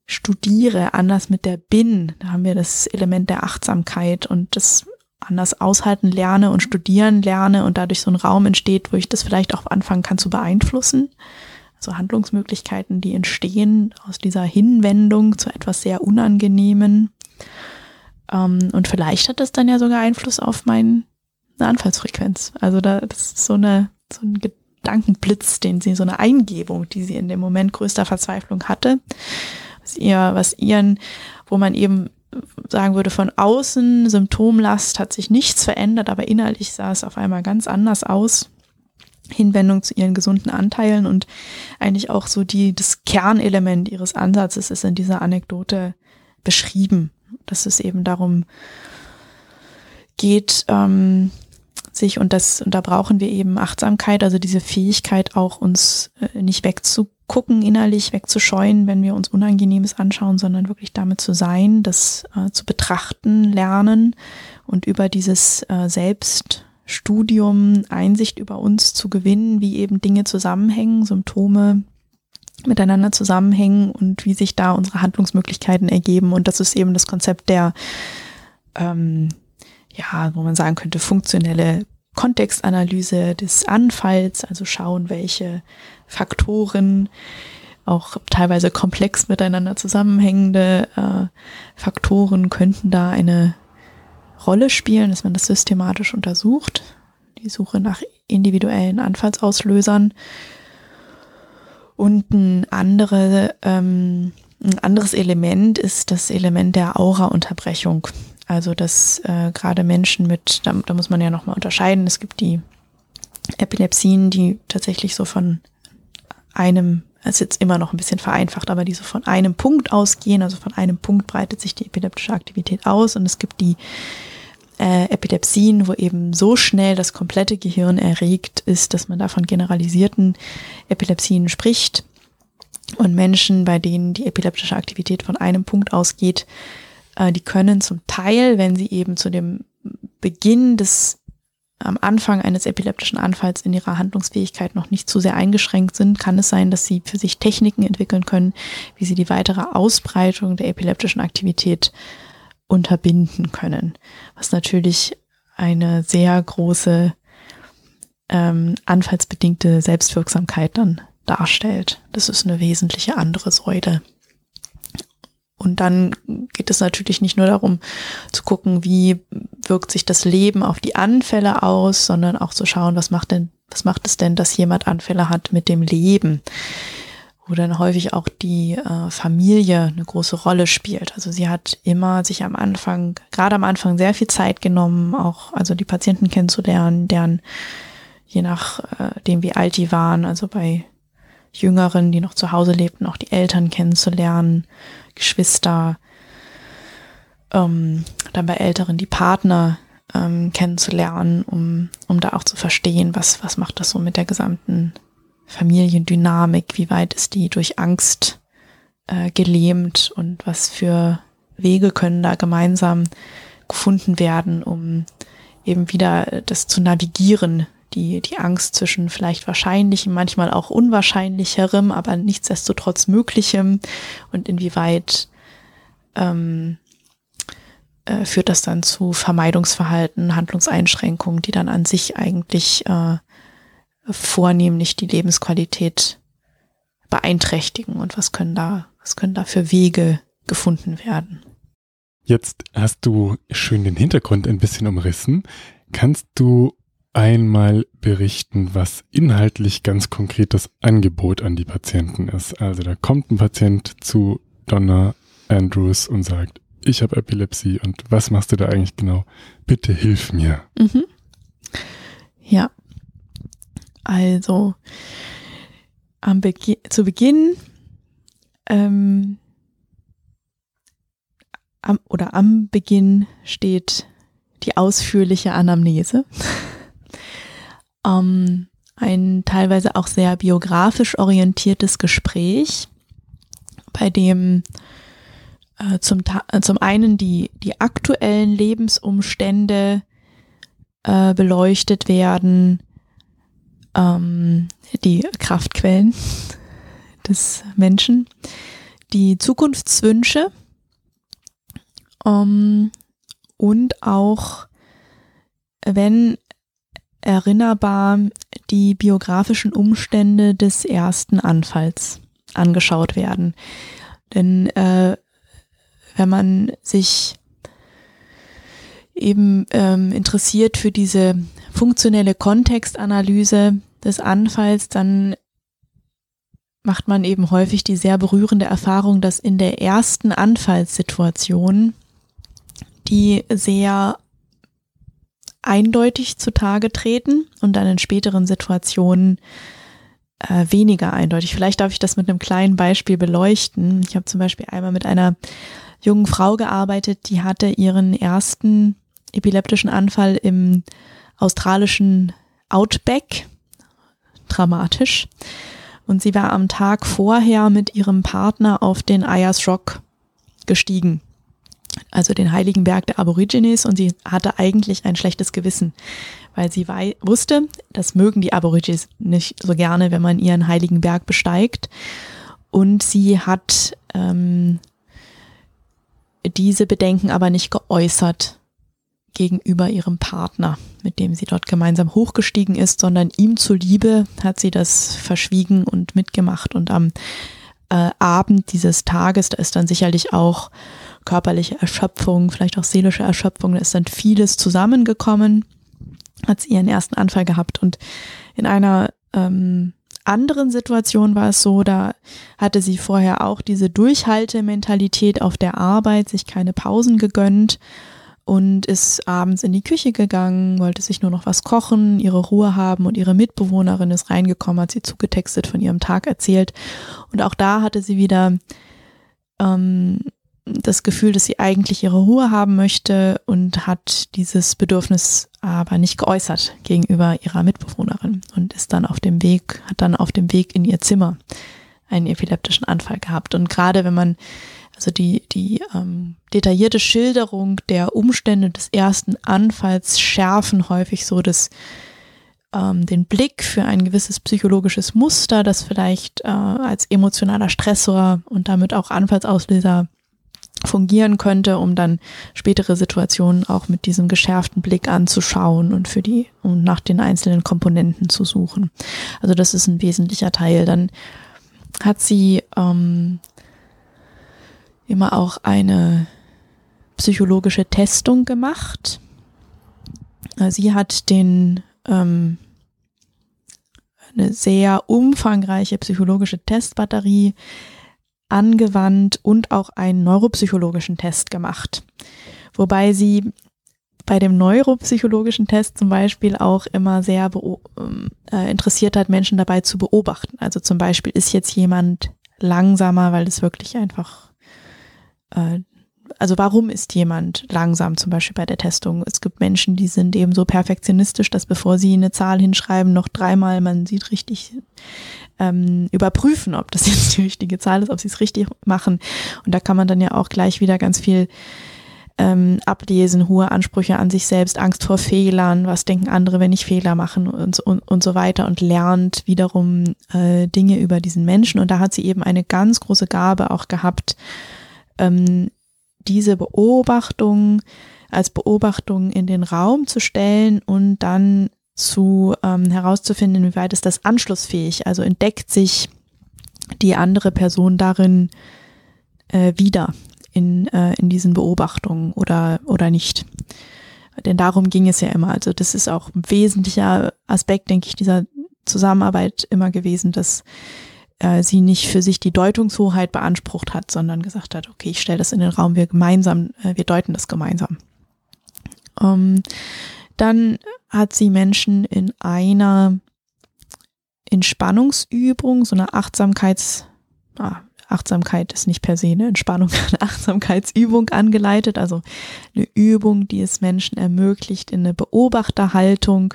studiere, anders mit der bin, da haben wir das Element der Achtsamkeit und das anders aushalten lerne und studieren lerne und dadurch so ein Raum entsteht, wo ich das vielleicht auch anfangen kann zu beeinflussen. Also Handlungsmöglichkeiten, die entstehen aus dieser Hinwendung zu etwas sehr Unangenehmen. Ähm, und vielleicht hat das dann ja sogar Einfluss auf meine Anfallsfrequenz. Also da, das ist so eine, so ein Gedankenblitz, den sie, so eine Eingebung, die sie in dem Moment größter Verzweiflung hatte was ihr, was ihren, wo man eben sagen würde, von außen Symptomlast hat sich nichts verändert, aber innerlich sah es auf einmal ganz anders aus. Hinwendung zu ihren gesunden Anteilen und eigentlich auch so die, das Kernelement ihres Ansatzes ist in dieser Anekdote beschrieben, dass es eben darum geht, ähm, sich und das, und da brauchen wir eben Achtsamkeit, also diese Fähigkeit auch uns äh, nicht wegzu gucken, innerlich wegzuscheuen, wenn wir uns Unangenehmes anschauen, sondern wirklich damit zu sein, das äh, zu betrachten, lernen und über dieses äh, Selbststudium Einsicht über uns zu gewinnen, wie eben Dinge zusammenhängen, Symptome miteinander zusammenhängen und wie sich da unsere Handlungsmöglichkeiten ergeben. Und das ist eben das Konzept der, ähm, ja, wo man sagen könnte, funktionelle Kontextanalyse des Anfalls, also schauen, welche Faktoren, auch teilweise komplex miteinander zusammenhängende äh, Faktoren könnten da eine Rolle spielen, dass man das systematisch untersucht, die Suche nach individuellen Anfallsauslösern. Und ein, andere, ähm, ein anderes Element ist das Element der Aura-Unterbrechung. Also dass äh, gerade Menschen mit, da, da muss man ja nochmal unterscheiden, es gibt die Epilepsien, die tatsächlich so von einem, es ist jetzt immer noch ein bisschen vereinfacht, aber die so von einem Punkt ausgehen, also von einem Punkt breitet sich die epileptische Aktivität aus. Und es gibt die äh, Epilepsien, wo eben so schnell das komplette Gehirn erregt ist, dass man da von generalisierten Epilepsien spricht. Und Menschen, bei denen die epileptische Aktivität von einem Punkt ausgeht, äh, die können zum Teil, wenn sie eben zu dem Beginn des am Anfang eines epileptischen Anfalls in ihrer Handlungsfähigkeit noch nicht zu sehr eingeschränkt sind, kann es sein, dass sie für sich Techniken entwickeln können, wie sie die weitere Ausbreitung der epileptischen Aktivität unterbinden können. Was natürlich eine sehr große ähm, anfallsbedingte Selbstwirksamkeit dann darstellt. Das ist eine wesentliche andere Säule und dann geht es natürlich nicht nur darum zu gucken, wie wirkt sich das Leben auf die Anfälle aus, sondern auch zu schauen, was macht denn, was macht es denn, dass jemand Anfälle hat mit dem Leben? Wo dann häufig auch die äh, Familie eine große Rolle spielt. Also sie hat immer sich am Anfang, gerade am Anfang sehr viel Zeit genommen, auch also die Patienten kennenzulernen, deren je nachdem, äh, wie alt die waren, also bei Jüngeren, die noch zu Hause lebten, auch die Eltern kennenzulernen, Geschwister, ähm, dann bei Älteren die Partner ähm, kennenzulernen, um, um da auch zu verstehen, was, was macht das so mit der gesamten Familiendynamik, wie weit ist die durch Angst äh, gelähmt und was für Wege können da gemeinsam gefunden werden, um eben wieder das zu navigieren, die, die Angst zwischen vielleicht wahrscheinlichem, manchmal auch unwahrscheinlicherem, aber nichtsdestotrotz möglichem und inwieweit ähm, äh, führt das dann zu Vermeidungsverhalten, Handlungseinschränkungen, die dann an sich eigentlich äh, vornehmlich die Lebensqualität beeinträchtigen und was können da, was können da für Wege gefunden werden? Jetzt hast du schön den Hintergrund ein bisschen umrissen. Kannst du einmal berichten, was inhaltlich ganz konkret das Angebot an die Patienten ist? Also da kommt ein Patient zu Donna Andrews und sagt, ich habe Epilepsie und was machst du da eigentlich genau? Bitte hilf mir. Mhm. Ja. Also Begi zu Beginn ähm, am, oder am Beginn steht die ausführliche Anamnese. [laughs] ähm, ein teilweise auch sehr biografisch orientiertes Gespräch, bei dem äh, zum, äh, zum einen die, die aktuellen Lebensumstände äh, beleuchtet werden, ähm, die Kraftquellen des Menschen, die Zukunftswünsche ähm, und auch, wenn erinnerbar, die biografischen Umstände des ersten Anfalls angeschaut werden. Denn äh, wenn man sich eben ähm, interessiert für diese funktionelle Kontextanalyse des Anfalls, dann macht man eben häufig die sehr berührende Erfahrung, dass in der ersten Anfallssituation, die sehr eindeutig zutage treten und dann in späteren Situationen äh, weniger eindeutig. Vielleicht darf ich das mit einem kleinen Beispiel beleuchten. Ich habe zum Beispiel einmal mit einer jungen Frau gearbeitet, die hatte ihren ersten epileptischen Anfall im australischen Outback. Dramatisch. Und sie war am Tag vorher mit ihrem Partner auf den Ayers Rock gestiegen. Also den heiligen Berg der Aborigines und sie hatte eigentlich ein schlechtes Gewissen, weil sie wusste, das mögen die Aborigines nicht so gerne, wenn man ihren heiligen Berg besteigt. Und sie hat ähm, diese Bedenken aber nicht geäußert gegenüber ihrem Partner, mit dem sie dort gemeinsam hochgestiegen ist, sondern ihm zuliebe hat sie das verschwiegen und mitgemacht. Und am äh, Abend dieses Tages, da ist dann sicherlich auch körperliche Erschöpfung, vielleicht auch seelische Erschöpfung, da ist dann vieles zusammengekommen, hat sie ihren ersten Anfall gehabt und in einer ähm, anderen Situation war es so, da hatte sie vorher auch diese Durchhaltementalität auf der Arbeit, sich keine Pausen gegönnt und ist abends in die Küche gegangen, wollte sich nur noch was kochen, ihre Ruhe haben und ihre Mitbewohnerin ist reingekommen, hat sie zugetextet von ihrem Tag erzählt. Und auch da hatte sie wieder ähm, das Gefühl, dass sie eigentlich ihre Ruhe haben möchte und hat dieses Bedürfnis aber nicht geäußert gegenüber ihrer Mitbewohnerin und ist dann auf dem Weg, hat dann auf dem Weg in ihr Zimmer einen epileptischen Anfall gehabt. Und gerade wenn man also die, die ähm, detaillierte Schilderung der Umstände des ersten Anfalls schärfen häufig so das, ähm, den Blick für ein gewisses psychologisches Muster, das vielleicht äh, als emotionaler Stressor und damit auch Anfallsauslöser fungieren könnte, um dann spätere Situationen auch mit diesem geschärften Blick anzuschauen und für die um nach den einzelnen Komponenten zu suchen. Also das ist ein wesentlicher Teil. Dann hat sie ähm, immer auch eine psychologische Testung gemacht. Äh, sie hat den ähm, eine sehr umfangreiche psychologische Testbatterie angewandt und auch einen neuropsychologischen Test gemacht. Wobei sie bei dem neuropsychologischen Test zum Beispiel auch immer sehr ähm, äh, interessiert hat, Menschen dabei zu beobachten. Also zum Beispiel ist jetzt jemand langsamer, weil es wirklich einfach äh, also warum ist jemand langsam zum Beispiel bei der Testung? Es gibt Menschen, die sind eben so perfektionistisch, dass bevor sie eine Zahl hinschreiben, noch dreimal, man sieht richtig, ähm, überprüfen, ob das [laughs] jetzt die richtige Zahl ist, ob sie es richtig machen. Und da kann man dann ja auch gleich wieder ganz viel ähm, ablesen, hohe Ansprüche an sich selbst, Angst vor Fehlern, was denken andere, wenn ich Fehler machen und, und, und so weiter und lernt wiederum äh, Dinge über diesen Menschen. Und da hat sie eben eine ganz große Gabe auch gehabt, ähm, diese Beobachtung als Beobachtung in den Raum zu stellen und dann zu ähm, herauszufinden, inwieweit ist das anschlussfähig, also entdeckt sich die andere Person darin äh, wieder in, äh, in diesen Beobachtungen oder, oder nicht. Denn darum ging es ja immer. Also das ist auch ein wesentlicher Aspekt, denke ich, dieser Zusammenarbeit immer gewesen, dass äh, sie nicht für sich die Deutungshoheit beansprucht hat, sondern gesagt hat, okay, ich stelle das in den Raum, wir gemeinsam, äh, wir deuten das gemeinsam. Ähm, dann hat sie Menschen in einer Entspannungsübung, so eine Achtsamkeits, ah, Achtsamkeit ist nicht per se eine Entspannung, [laughs] eine Achtsamkeitsübung angeleitet, also eine Übung, die es Menschen ermöglicht, in eine Beobachterhaltung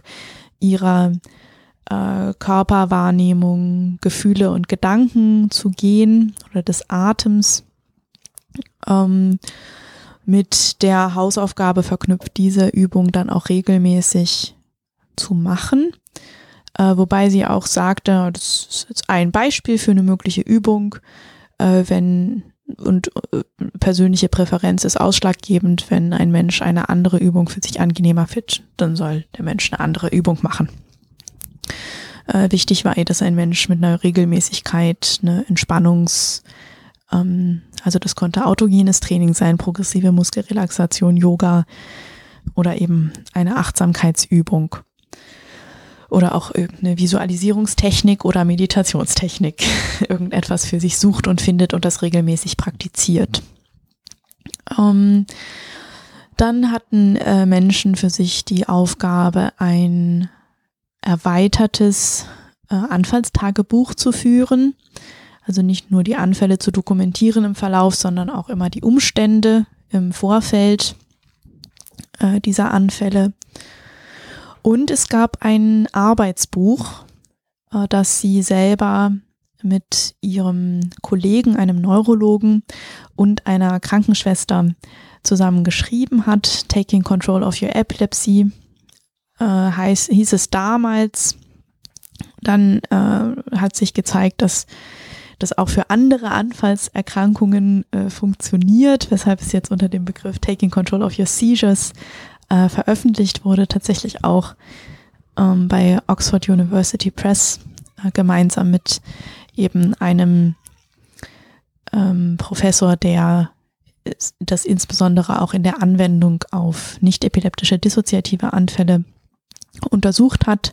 ihrer äh, Körperwahrnehmung, Gefühle und Gedanken zu gehen oder des Atems ähm, mit der Hausaufgabe verknüpft, diese Übung dann auch regelmäßig zu machen. Äh, wobei sie auch sagte, das ist jetzt ein Beispiel für eine mögliche Übung, äh, wenn und äh, persönliche Präferenz ist ausschlaggebend, wenn ein Mensch eine andere Übung für sich angenehmer findet, dann soll der Mensch eine andere Übung machen. Äh, wichtig war ihr, dass ein Mensch mit einer Regelmäßigkeit, eine Entspannungs, ähm, also das konnte autogenes Training sein, progressive Muskelrelaxation, Yoga oder eben eine Achtsamkeitsübung oder auch irgendeine Visualisierungstechnik oder Meditationstechnik [laughs] irgendetwas für sich sucht und findet und das regelmäßig praktiziert. Ähm, dann hatten äh, Menschen für sich die Aufgabe, ein erweitertes äh, Anfallstagebuch zu führen. Also nicht nur die Anfälle zu dokumentieren im Verlauf, sondern auch immer die Umstände im Vorfeld äh, dieser Anfälle. Und es gab ein Arbeitsbuch, äh, das sie selber mit ihrem Kollegen, einem Neurologen und einer Krankenschwester zusammen geschrieben hat, Taking Control of Your Epilepsy, äh, heiß, hieß es damals. Dann äh, hat sich gezeigt, dass das auch für andere Anfallserkrankungen äh, funktioniert, weshalb es jetzt unter dem Begriff Taking Control of Your Seizures äh, veröffentlicht wurde, tatsächlich auch ähm, bei Oxford University Press äh, gemeinsam mit eben einem ähm, Professor, der das insbesondere auch in der Anwendung auf nicht epileptische dissoziative Anfälle untersucht hat.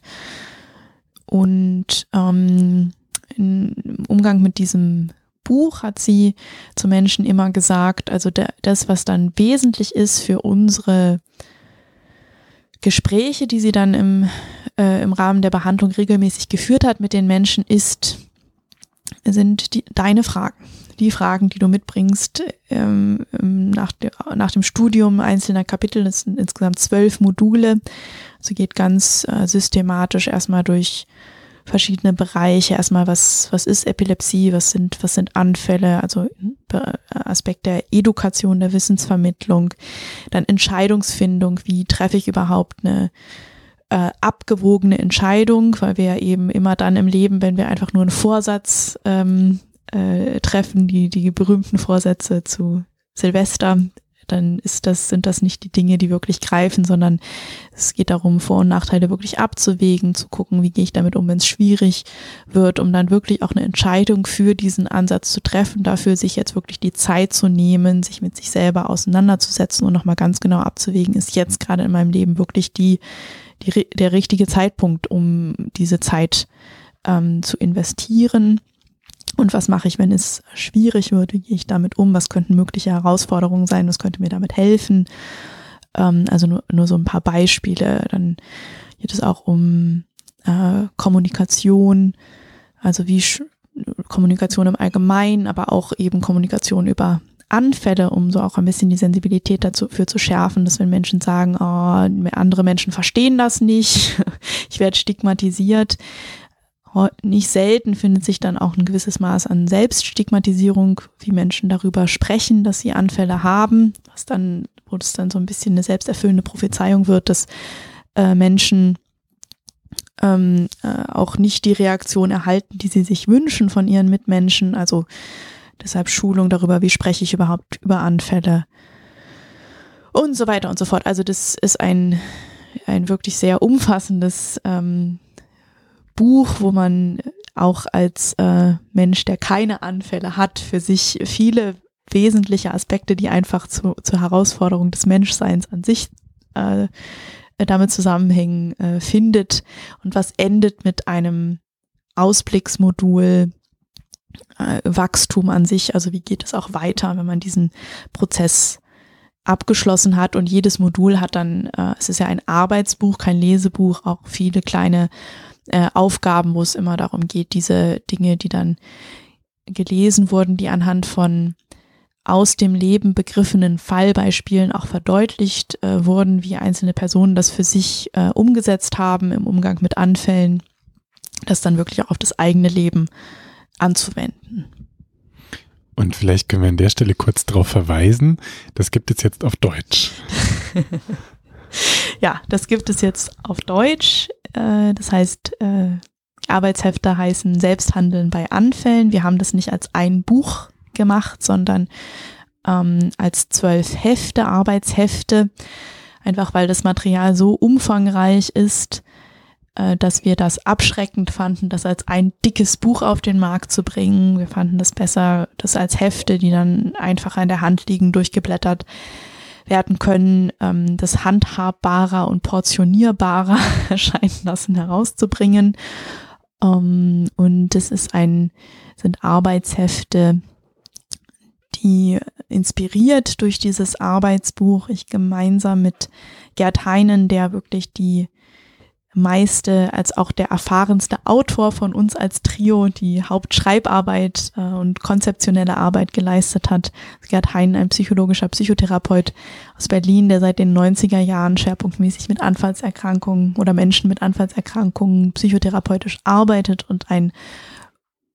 Und ähm, im Umgang mit diesem Buch hat sie zu Menschen immer gesagt, also der, das, was dann wesentlich ist für unsere Gespräche, die sie dann im, äh, im Rahmen der Behandlung regelmäßig geführt hat mit den Menschen, ist, sind die, deine Fragen. Die Fragen, die du mitbringst ähm, nach, de, nach dem Studium einzelner Kapitel, das sind insgesamt zwölf Module. Also geht ganz äh, systematisch erstmal durch verschiedene Bereiche. Erstmal, was, was ist Epilepsie, was sind, was sind Anfälle, also äh, Aspekt der Education, der Wissensvermittlung, dann Entscheidungsfindung, wie treffe ich überhaupt eine äh, abgewogene Entscheidung, weil wir ja eben immer dann im Leben, wenn wir einfach nur einen Vorsatz ähm, äh, treffen, die, die berühmten Vorsätze zu Silvester, dann ist das, sind das nicht die Dinge, die wirklich greifen, sondern es geht darum, Vor- und Nachteile wirklich abzuwägen, zu gucken, wie gehe ich damit um, wenn es schwierig wird, um dann wirklich auch eine Entscheidung für diesen Ansatz zu treffen, dafür sich jetzt wirklich die Zeit zu nehmen, sich mit sich selber auseinanderzusetzen und nochmal ganz genau abzuwägen, ist jetzt gerade in meinem Leben wirklich die, die der richtige Zeitpunkt, um diese Zeit ähm, zu investieren und was mache ich, wenn es schwierig wird? Wie gehe ich damit um? Was könnten mögliche Herausforderungen sein? Was könnte mir damit helfen? Ähm, also nur, nur so ein paar Beispiele. Dann geht es auch um äh, Kommunikation, also wie Kommunikation im Allgemeinen, aber auch eben Kommunikation über Anfälle, um so auch ein bisschen die Sensibilität dazu für zu schärfen, dass wenn Menschen sagen, oh, andere Menschen verstehen das nicht, [laughs] ich werde stigmatisiert, nicht selten findet sich dann auch ein gewisses Maß an Selbststigmatisierung, wie Menschen darüber sprechen, dass sie Anfälle haben, was dann, wo es dann so ein bisschen eine selbsterfüllende Prophezeiung wird, dass äh, Menschen ähm, äh, auch nicht die Reaktion erhalten, die sie sich wünschen von ihren Mitmenschen. Also deshalb Schulung darüber, wie spreche ich überhaupt über Anfälle und so weiter und so fort. Also das ist ein, ein wirklich sehr umfassendes ähm, Buch, wo man auch als äh, Mensch, der keine Anfälle hat, für sich viele wesentliche Aspekte, die einfach zu, zur Herausforderung des Menschseins an sich äh, damit zusammenhängen, äh, findet. Und was endet mit einem Ausblicksmodul, äh, Wachstum an sich, also wie geht es auch weiter, wenn man diesen Prozess abgeschlossen hat? Und jedes Modul hat dann, äh, es ist ja ein Arbeitsbuch, kein Lesebuch, auch viele kleine äh, Aufgaben, wo es immer darum geht, diese Dinge, die dann gelesen wurden, die anhand von aus dem Leben begriffenen Fallbeispielen auch verdeutlicht äh, wurden, wie einzelne Personen das für sich äh, umgesetzt haben im Umgang mit Anfällen, das dann wirklich auch auf das eigene Leben anzuwenden. Und vielleicht können wir an der Stelle kurz darauf verweisen, das gibt es jetzt auf Deutsch. [laughs] ja, das gibt es jetzt auf Deutsch. Äh, das heißt, äh, Arbeitshefte heißen Selbsthandeln bei Anfällen. Wir haben das nicht als ein Buch gemacht, sondern ähm, als zwölf Hefte, Arbeitshefte, einfach weil das Material so umfangreich ist, äh, dass wir das abschreckend fanden, das als ein dickes Buch auf den Markt zu bringen. Wir fanden das besser, das als Hefte, die dann einfach in der Hand liegen, durchgeblättert werden können, ähm, das handhabbarer und portionierbarer [laughs] erscheinen lassen, herauszubringen. Ähm, und es ist ein, sind Arbeitshefte, die inspiriert durch dieses Arbeitsbuch ich gemeinsam mit Gerd Heinen, der wirklich die meiste als auch der erfahrenste Autor von uns als Trio die Hauptschreibarbeit äh, und konzeptionelle Arbeit geleistet hat. Gerd Hein, ein psychologischer Psychotherapeut aus Berlin, der seit den 90er Jahren schwerpunktmäßig mit Anfallserkrankungen oder Menschen mit Anfallserkrankungen psychotherapeutisch arbeitet und ein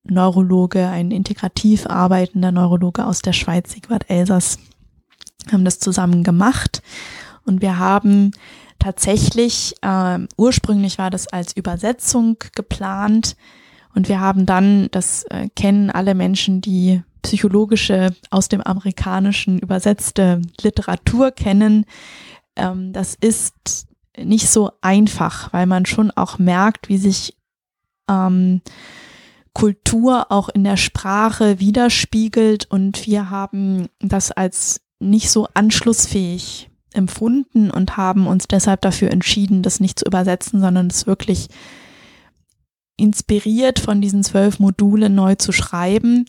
Neurologe, ein integrativ arbeitender Neurologe aus der Schweiz, Sigvard Elsass, haben das zusammen gemacht. Und wir haben tatsächlich, äh, ursprünglich war das als Übersetzung geplant. Und wir haben dann, das äh, kennen alle Menschen, die psychologische aus dem amerikanischen übersetzte Literatur kennen, ähm, das ist nicht so einfach, weil man schon auch merkt, wie sich ähm, Kultur auch in der Sprache widerspiegelt. Und wir haben das als nicht so anschlussfähig empfunden und haben uns deshalb dafür entschieden, das nicht zu übersetzen, sondern es wirklich inspiriert von diesen zwölf Modulen neu zu schreiben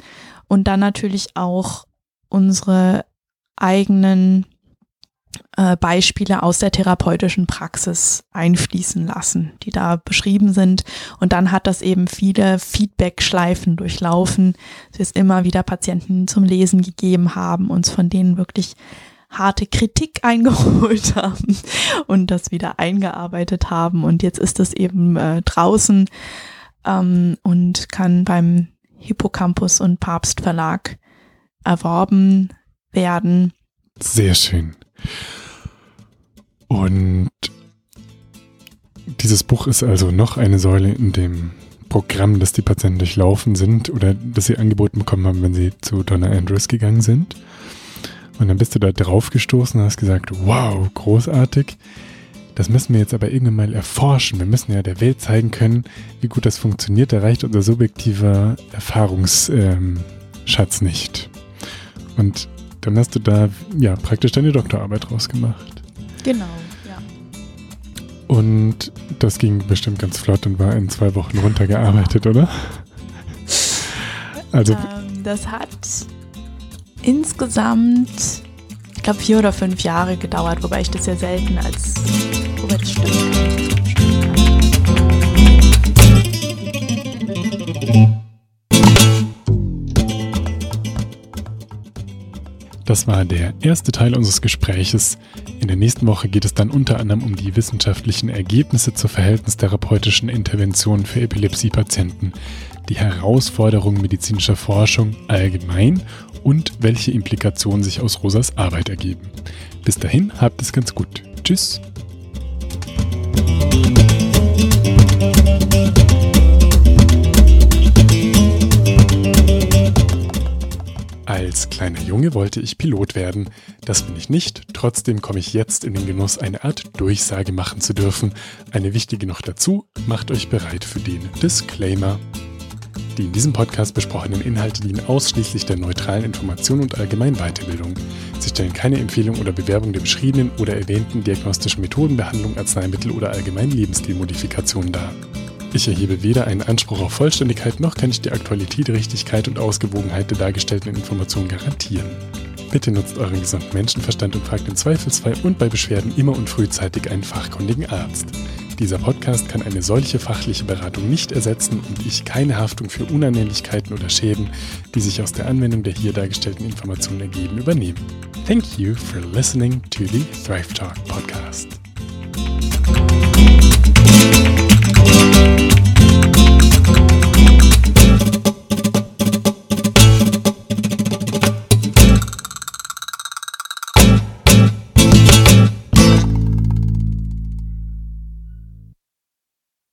und dann natürlich auch unsere eigenen äh, Beispiele aus der therapeutischen Praxis einfließen lassen, die da beschrieben sind. Und dann hat das eben viele Feedback-Schleifen durchlaufen, dass wir es immer wieder Patienten zum Lesen gegeben haben, uns von denen wirklich harte Kritik [laughs] eingeholt haben und das wieder eingearbeitet haben. Und jetzt ist es eben äh, draußen ähm, und kann beim Hippocampus und Papst Verlag erworben werden. Sehr schön. Und dieses Buch ist also noch eine Säule in dem Programm, das die Patienten durchlaufen sind oder das sie angeboten bekommen haben, wenn sie zu Donna Andrews gegangen sind. Und dann bist du da drauf gestoßen und hast gesagt, wow, großartig. Das müssen wir jetzt aber irgendwann mal erforschen. Wir müssen ja der Welt zeigen können, wie gut das funktioniert. Da reicht unser subjektiver Erfahrungsschatz ähm, nicht. Und dann hast du da ja praktisch deine Doktorarbeit rausgemacht. Genau, ja. Und das ging bestimmt ganz flott und war in zwei Wochen runtergearbeitet, oder? [laughs] Also. Ähm, das hat insgesamt, ich glaube, vier oder fünf Jahre gedauert, wobei ich das ja selten als Arbeitsstück Das war der erste Teil unseres Gespräches. In der nächsten Woche geht es dann unter anderem um die wissenschaftlichen Ergebnisse zur verhältnistherapeutischen Intervention für Epilepsiepatienten, die Herausforderungen medizinischer Forschung allgemein und welche Implikationen sich aus Rosas Arbeit ergeben. Bis dahin, habt es ganz gut. Tschüss. Als kleiner Junge wollte ich Pilot werden. Das bin ich nicht. Trotzdem komme ich jetzt in den Genuss, eine Art Durchsage machen zu dürfen. Eine wichtige noch dazu, macht euch bereit für den Disclaimer. Die in diesem Podcast besprochenen Inhalte dienen ausschließlich der neutralen Information und allgemeinen Weiterbildung. Sie stellen keine Empfehlung oder Bewerbung der beschriebenen oder erwähnten diagnostischen Methoden, Behandlung, Arzneimittel oder allgemeinen Lebensstilmodifikationen dar. Ich erhebe weder einen Anspruch auf Vollständigkeit noch kann ich die Aktualität, Richtigkeit und Ausgewogenheit der dargestellten Informationen garantieren. Bitte nutzt euren gesunden Menschenverstand und fragt im Zweifelsfall und bei Beschwerden immer und frühzeitig einen fachkundigen Arzt. Dieser Podcast kann eine solche fachliche Beratung nicht ersetzen und ich keine Haftung für Unannehmlichkeiten oder Schäden, die sich aus der Anwendung der hier dargestellten Informationen ergeben, übernehmen. Thank you for listening to the Thrive Talk podcast.